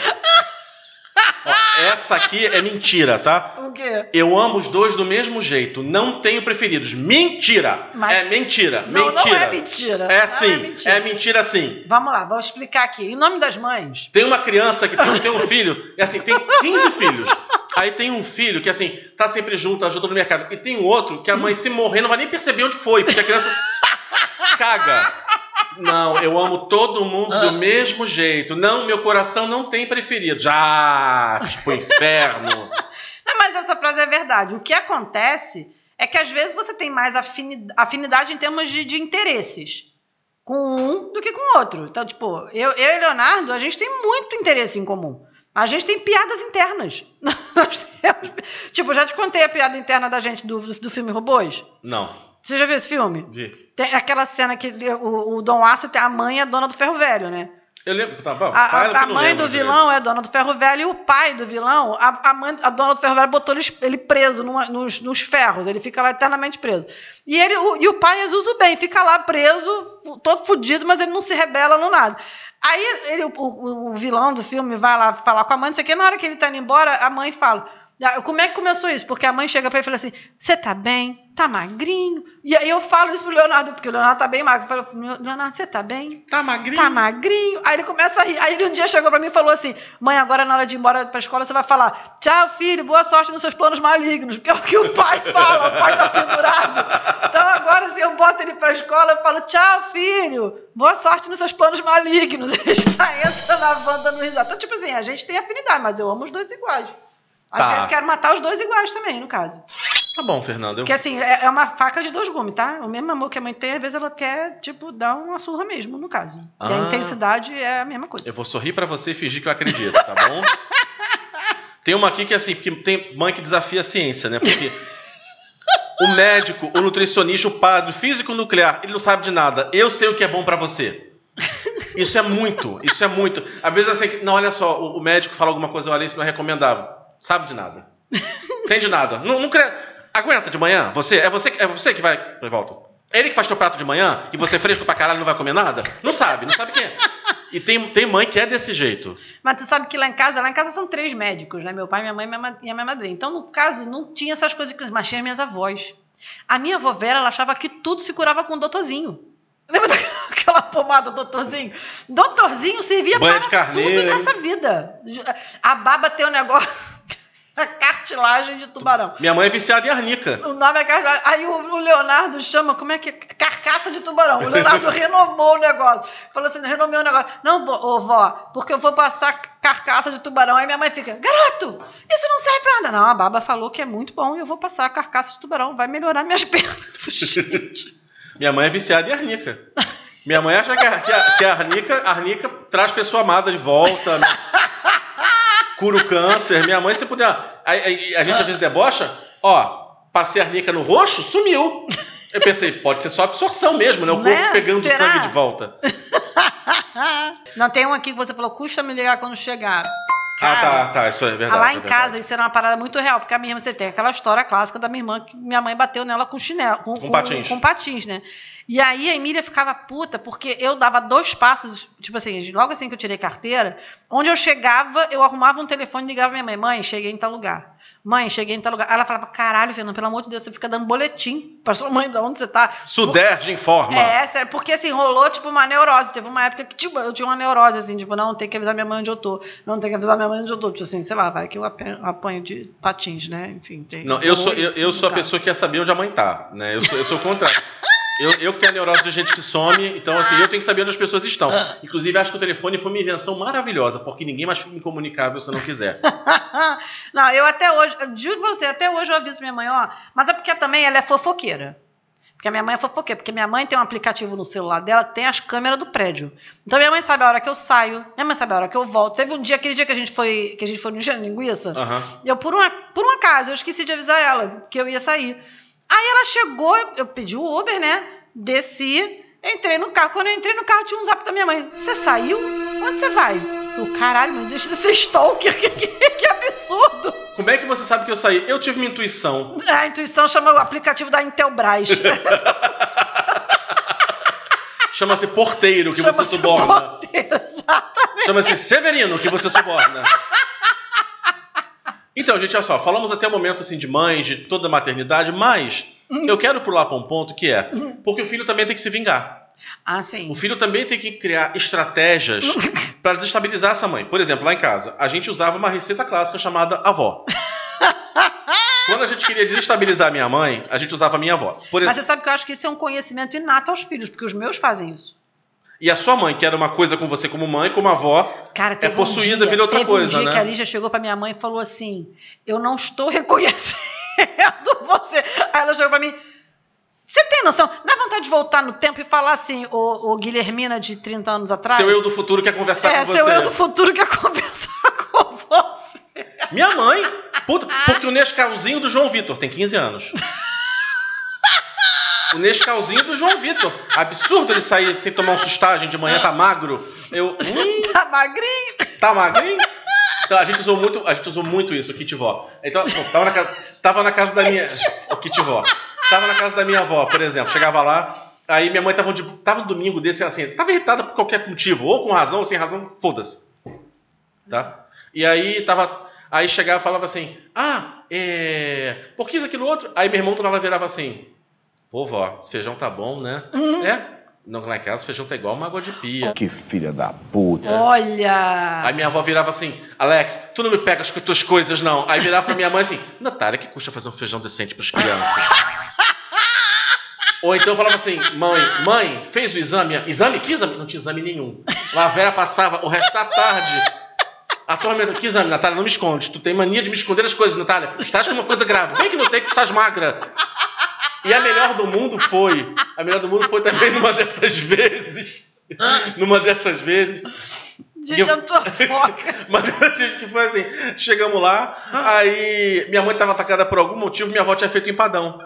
Ó, essa aqui é mentira, tá? O quê? Eu amo os dois do mesmo jeito. Não tenho preferidos. Mentira! Mas- É mentira. Não, mentira. não é mentira. É Não sim. mentira. É mentira sim. Vamos lá, vou explicar aqui. Em nome das mães, Tem uma criança que tem, tem um filho, e assim, tem 15 filhos. Aí tem um filho que, assim, tá sempre junto, ajuda no mercado. E tem um outro que a mãe, se morrer, não vai nem perceber onde foi, porque a criança caga. Não, eu amo todo mundo do mesmo jeito. Não, meu coração não tem preferido. Já, tipo, inferno. Não, mas essa frase é verdade. O que acontece é que às vezes você tem mais afini- afinidade em termos de, de interesses com um do que com o outro. Então, tipo, eu, eu e Leonardo, a gente tem muito interesse em comum. A gente tem piadas internas. Temos- tipo, já te contei a piada interna da gente do, do, do filme Robôs? Não, Você já viu esse filme? vi. Tem aquela cena que o, o Dom Aço tem a mãe é a dona do ferro velho, né? Eu lembro. Tá bom, A, a- a mãe do direito. vilão é a dona do ferro velho e o pai do vilão, a, a, mãe, a dona do ferro velho botou ele, preso numa- nos, nos ferros, ele fica lá eternamente preso. E, ele, o, e o pai é Zuzu bem, fica lá preso, todo fudido, mas ele não se rebela no nada. Aí ele, o, o- vilão do filme vai lá falar com a mãe, não sei o que, na hora que ele tá indo embora, a mãe fala. "Ah, Como é que começou isso? Porque a mãe chega pra ele e fala assim: Você tá bem? Tá magrinho? E aí eu falo isso pro Leonardo, porque o Leonardo tá bem magro. Eu falo, Leonardo, você tá bem? Tá magrinho? Tá magrinho. Aí ele começa a rir. Aí ele um dia chegou pra mim e falou assim: Mãe, agora na hora de ir embora pra escola, você vai falar: Tchau, filho, boa sorte nos seus planos malignos. Porque é o que o pai fala, o pai tá pendurado. Então agora, se eu boto ele pra escola, eu falo: Tchau, filho, boa sorte nos seus planos malignos. Ele já entra na van dando risada. Então, tipo assim, a gente tem afinidade, mas eu amo os dois iguais. Às Tá. vezes quero matar os dois iguais também, no caso. Tá bom, Fernando. Eu... Porque assim, é é uma faca de dois gumes, tá? O mesmo amor que a mãe tem, às vezes ela quer, tipo, dar uma surra mesmo, no caso. E a Ah. intensidade é a mesma coisa. Eu vou sorrir pra você e fingir que eu acredito, tá bom? tem uma aqui que é assim, porque tem mãe que desafia a ciência, né? Porque o médico, o nutricionista, o padre, o físico nuclear, ele não sabe de nada. Eu sei o que é bom pra você. Isso é muito, isso é muito. Às vezes assim, não, olha só, o, o médico fala alguma coisa, olha, isso não é recomendável. Sabe de nada. Entende nada. Não, não cre... Aguenta de manhã? Você? É você, que- é você que vai. Volta. É ele que faz teu prato de manhã e você fresco pra caralho não vai comer nada? Não sabe, não sabe quem é. E tem, tem mãe que é desse jeito. Mas tu sabe que lá em casa, lá em casa são três médicos, né? Meu pai, minha mãe e a minha madrinha. Então, no caso, não tinha essas coisas, mas tinha minhas avós. A minha avó Vera, ela achava que tudo se curava com doutorzinho. Lembra daquela pomada doutorzinho? Doutorzinho servia Banho para tudo nessa vida. A baba tem um negócio, cartilagem de tubarão. Minha mãe é viciada em arnica. O nome é cartilagem. Aí o, Leonardo chama, como é que é? Carcaça de tubarão. O Leonardo renomou o negócio. Falou assim, renomei o negócio. Não, ô, vó, porque eu vou passar carcaça de tubarão. Aí minha mãe fica, garoto, isso não serve pra nada. Não, a baba falou que é muito bom e eu vou passar carcaça de tubarão. Vai melhorar minhas pernas. Minha mãe é viciada em arnica. Minha mãe acha que a, que a- que a arnica, a arnica traz pessoa amada de volta, né? Cura o câncer. Minha mãe, se puder. A, a- a gente às vezes debocha, ó, passei a arnica no roxo, sumiu. Eu pensei, pode ser só absorção mesmo, né? O corpo Né? pegando Será? sangue de volta. Não, tem um aqui que você falou, custa me ligar quando chegar. Ah, tá, tá, isso é verdade. Lá é em verdade. casa, isso era uma parada muito real, porque a minha irmã, você tem aquela história clássica da minha irmã, que minha mãe bateu nela com chinelo, com, Com patins. com patins, né? E aí a Emília ficava puta, porque eu dava dois passos, tipo assim, logo assim que eu tirei carteira, onde eu chegava, eu arrumava um telefone e ligava minha mãe, mãe, cheguei em tal lugar. Mãe, cheguei em tal lugar. Aí ela falava, caralho, Fernando, pelo amor de Deus, você fica dando boletim pra sua mãe de onde você tá. Suderge informa. É, sério, porque assim, rolou tipo uma neurose. Teve uma época que tipo, eu tinha uma neurose, assim, tipo, não, tem que avisar minha mãe onde eu tô. Não, tem que avisar minha mãe onde eu tô. Tipo assim, sei lá, vai que eu apanho de patins, né? Enfim, tem. Não, eu sou, eu, eu sou a caso. pessoa que quer saber onde a mãe tá, né? Eu sou, eu sou o contrário. Eu, eu que tenho a neurose de gente que some, então assim, eu tenho que saber onde as pessoas estão. Inclusive, acho que o telefone foi uma invenção maravilhosa, porque ninguém mais fica incomunicável se não quiser. não, eu até hoje, eu juro pra você, até hoje eu aviso minha mãe, ó. Mas é porque também ela é fofoqueira. Porque a minha mãe é fofoqueira, porque minha mãe tem um aplicativo no celular dela que tem as câmeras do prédio. Então minha mãe sabe a hora que eu saio, minha mãe sabe a hora que eu volto. Teve um dia, aquele dia que a gente foi, que a gente foi no Engenho de Linguiça, Aham. eu, por, uma, por um acaso, eu esqueci de avisar ela que eu ia sair. Aí ela chegou, eu pedi o Uber, né? Desci, entrei no carro. Quando eu entrei no carro, tinha um zap da minha mãe. Você saiu? Onde você vai? Eu, caralho, mãe, deixa de ser stalker. Que, que, que absurdo. Como é que você sabe que eu saí? Eu tive uma intuição. A intuição chama o aplicativo da Intelbras. Chama-se porteiro, que Chama-se você suborna. porteiro, exatamente. Chama-se Severino, que você suborna. Então, gente, olha só, falamos até o momento assim de mães, de toda a maternidade, mas eu quero pular para um ponto que é, porque o filho também tem que se vingar. Ah, sim. O filho também tem que criar estratégias para desestabilizar essa mãe. Por exemplo, lá em casa, a gente usava uma receita clássica chamada avó. Quando a gente queria desestabilizar a minha mãe, a gente usava a minha avó. Por Mas exemplo, você sabe que eu acho que isso é um conhecimento inato aos filhos, porque os meus fazem isso. E a sua mãe, que era uma coisa com você como mãe, como avó, Cara, É possuída, um dia, vira outra teve coisa, um dia né? que a Lígia chegou pra minha mãe e falou assim: Eu não estou reconhecendo você. Aí ela chegou pra mim. Você tem noção? Dá vontade de voltar no tempo e falar assim, ô, ô Guilhermina de 30 anos atrás? seu eu do futuro quer conversar é, com você. seu eu do futuro quer conversar com você. Minha mãe, puta, porque o Nescauzinho do João Vitor tem 15 anos. O Nescauzinho do João Vitor. Absurdo ele sair sem tomar um sustagem de manhã, tá magro. Eu, hum, Tá magrinho? tá magrinho? Então, a gente usou muito, a gente usou muito isso, o kit vó. Então, tava na casa, tava na casa da minha, o kit vó. Tava na casa da minha avó, por exemplo. Chegava lá, aí minha mãe tava, de, tava um domingo desse assim, tava irritada por qualquer motivo, ou com razão ou sem razão, foda-se. Tá? E aí tava, aí chegava e falava assim: "Ah, é, por que isso aquilo outro?" Aí meu irmão toda hora virava assim: "Pô, vó, esse feijão tá bom, né?" É? Não, lá em casa, esse feijão tá igual uma água de pia. Que filha da puta. Olha! Aí minha avó virava assim, Alex, tu não me pegas com as tuas coisas, não. Aí virava pra minha mãe assim, Natália, que custa fazer um feijão decente pras crianças? Ou então eu falava assim, mãe, mãe, fez o exame? Exame? Que exame? Não tinha exame nenhum. Lá a Vera passava o resto da tarde A tua mãe, que exame, Natália? Não me esconde. Tu tem mania de me esconder as coisas, Natália. Estás com uma coisa grave. Bem que não tem que tu estás magra. E a melhor do mundo foi. A melhor do mundo foi também numa dessas vezes. Numa dessas vezes. Gente, eu tô foca. Mas gente que foi assim, chegamos lá, aí minha mãe estava atacada por algum motivo, minha avó tinha feito empadão.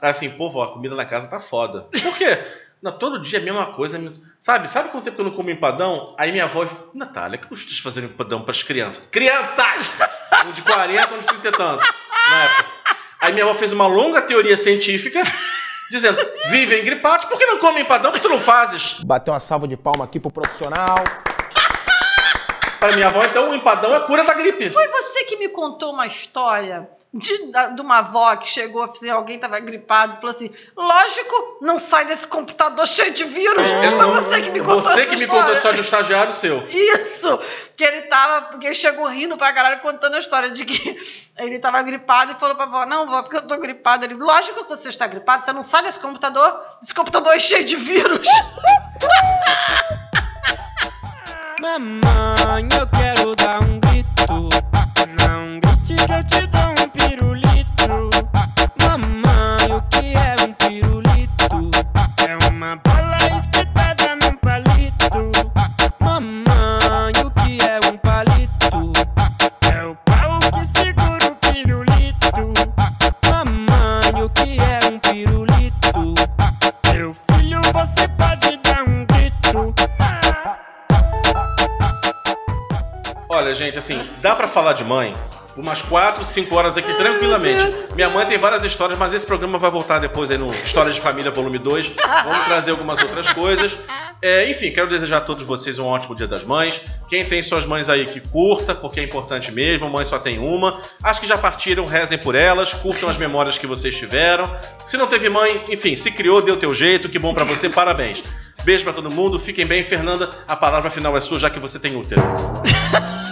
Aí assim, pô, vó, a comida na casa tá foda. Por quê? Não, todo dia é a mesma coisa. Sabe, sabe quanto tempo que eu não como empadão? Aí minha avó, Natália, que custas fazer empadão para as crianças? Crianças! Um de 40, um de 30 e tanto, na época. Aí minha avó fez uma longa teoria científica, dizendo, vivem gripados, por que não comem empadão? Por que tu não fazes? Bateu uma salva de palma aqui pro profissional. Para minha avó, então, o empadão é a cura da gripe. Foi você que me contou uma história de, de uma avó que chegou, assim, alguém estava gripado, falou assim: lógico, não sai desse computador cheio de vírus. Foi você que me contou Você essa que me contou a história. história de um estagiário seu. Isso! Que ele tava. Porque ele chegou rindo pra caralho contando a história de que ele tava gripado e falou pra avó: Não, vó, porque eu tô gripado. Ele, lógico que você está gripado, você não sai desse computador. Esse computador é cheio de vírus. Mamãe, eu quero dar um grito. Não grite que eu te dou Olha, gente, assim, dá pra falar de mãe umas 4, 5 horas aqui tranquilamente. Minha mãe tem várias histórias, mas esse programa vai voltar depois aí no Histórias de Família Volume 2. Vamos trazer algumas outras coisas. É, enfim, quero desejar a todos vocês um ótimo Dia das Mães. Quem tem suas mães aí que curta, porque é importante mesmo, mãe só tem uma. Acho que já partiram, rezem por elas, curtam as memórias que vocês tiveram. Se não teve mãe, enfim, se criou, deu teu jeito, que bom pra você, parabéns. Beijo pra todo mundo, fiquem bem. Fernanda, a palavra final é sua, já que você tem útero.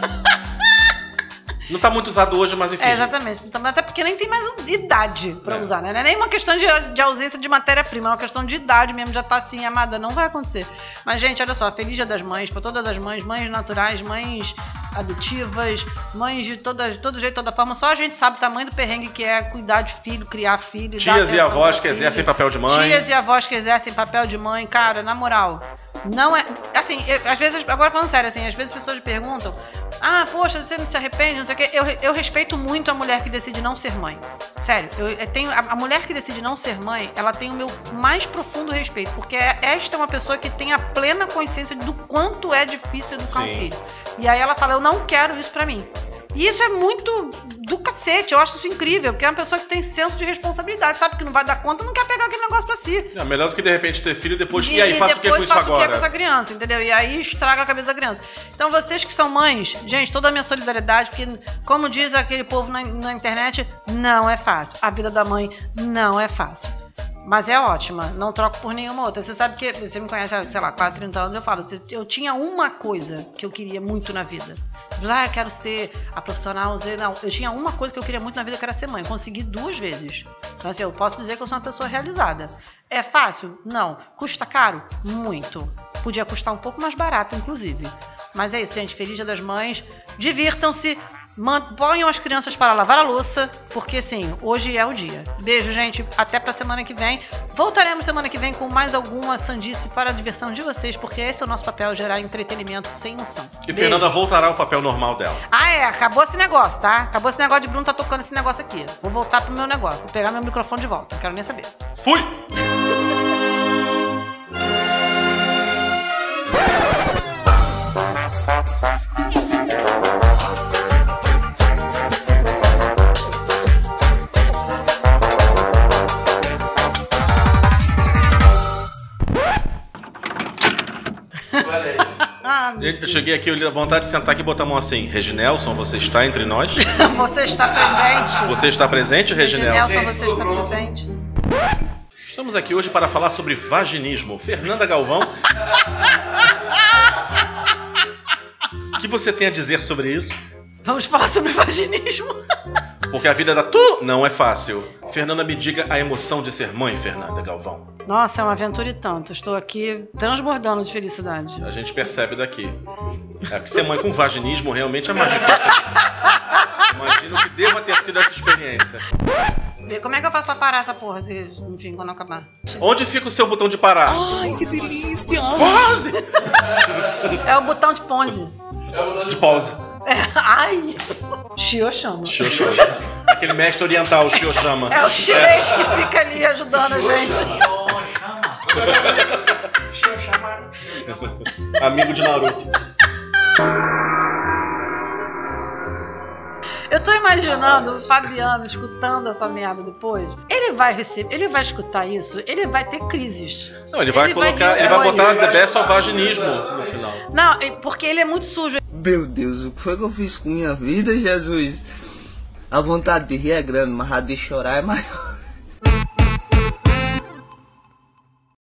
Não tá muito usado hoje, mas enfim. É, exatamente. Então, até porque nem tem mais idade pra É. usar, né? Não é nem uma questão de, de ausência de matéria-prima, é uma questão de idade mesmo. Já tá assim, amada, não vai acontecer. Mas, gente, olha só, feliz dia das mães, pra todas as mães, mães naturais, mães adotivas, mães de toda, de todo jeito, toda forma. Só a gente sabe o tamanho do perrengue que é cuidar de filho, criar filho. Tias e avós que exercem papel de mãe. Tias e avós que exercem papel de mãe, cara, na moral. Não é. Assim, eu- às vezes, agora falando sério, assim, às vezes as pessoas me perguntam: ah, poxa, você não se arrepende, não sei o quê. Eu, eu respeito muito a mulher que decide não ser mãe. Sério, eu, tenho. A, a mulher que decide não ser mãe, ela tem o meu mais profundo respeito, porque é- esta é uma pessoa que tem a plena consciência do quanto é difícil educar um Sim. filho. E aí ela fala: eu não quero isso pra mim. E isso é muito do cacete, eu acho isso incrível, porque é uma pessoa que tem senso de responsabilidade, sabe que não vai dar conta, não quer pegar aquele negócio pra si. É melhor do que de repente ter filho e depois. E, aí, faço o que com isso faço o que com agora? essa criança, entendeu? E aí estraga a cabeça da criança. Então, vocês que são mães, gente, toda a minha solidariedade, porque, como diz aquele povo na, na internet, não é fácil. A vida da mãe não é fácil. Mas é ótima, não troco por nenhuma outra. Você sabe que, você me conhece há, sei lá, 4, 30 anos, eu falo, eu tinha uma coisa que eu queria muito na vida. Tipo, Ah, eu quero ser a profissional, Z. não. Eu tinha uma coisa que eu queria muito na vida, que era ser mãe. Consegui duas vezes. Então, assim, eu posso dizer que eu sou uma pessoa realizada. É fácil? Não. Custa caro? Muito. Podia custar um pouco mais barato, inclusive. Mas é isso, gente. Feliz Dia das Mães. Divirtam-se. Ponham as crianças para lavar a louça, porque sim, hoje é o dia. Beijo, gente. Até pra semana que vem. Voltaremos semana que vem com mais alguma sandice para a diversão de vocês, porque esse é o nosso papel, gerar entretenimento sem noção. E Beijo. Fernanda voltará ao papel normal dela. Ah, é, acabou esse negócio, tá? Acabou esse negócio de Bruno tá tocando esse negócio aqui. Vou voltar pro meu negócio, vou pegar meu microfone de volta, não quero nem saber. Fui! Eu cheguei aqui, eu dei vontade de sentar aqui e botar a mão assim. Reginelson, você está entre nós? você está presente. Você está presente, Reginelson? Reginelson, você está presente. Estamos aqui hoje para falar sobre vaginismo. Fernanda Galvão. O que você tem a dizer sobre isso? Vamos falar sobre vaginismo. Porque a vida da tu não é fácil. Fernanda, me diga a emoção de ser mãe, Fernanda Galvão. Nossa, é uma aventura e tanto. Estou aqui transbordando de felicidade. A gente percebe daqui. É porque ser mãe com vaginismo realmente é mais difícil. Imagino que deva ter sido essa experiência. Como é que eu faço pra parar essa porra, se, enfim, quando acabar? Onde fica o seu botão de parar? Ai, que delícia! Pause! É o botão de ponze. É o botão de pause. É, ai! Shio chama. Shioshama. Aquele mestre oriental, o Shioshama. É o chinês que fica ali ajudando a gente. Amigo de Naruto. Eu tô imaginando o Fabiano escutando essa merda depois. Ele vai receber, ele vai escutar isso, ele vai ter crises. Não, ele vai colocar, rir ele vai botar The Best of Vaginismo no final. Não, é porque ele é muito sujo. Meu Deus, o que foi que eu fiz com minha vida, Jesus? A vontade de rir é grande, mas a de chorar é maior.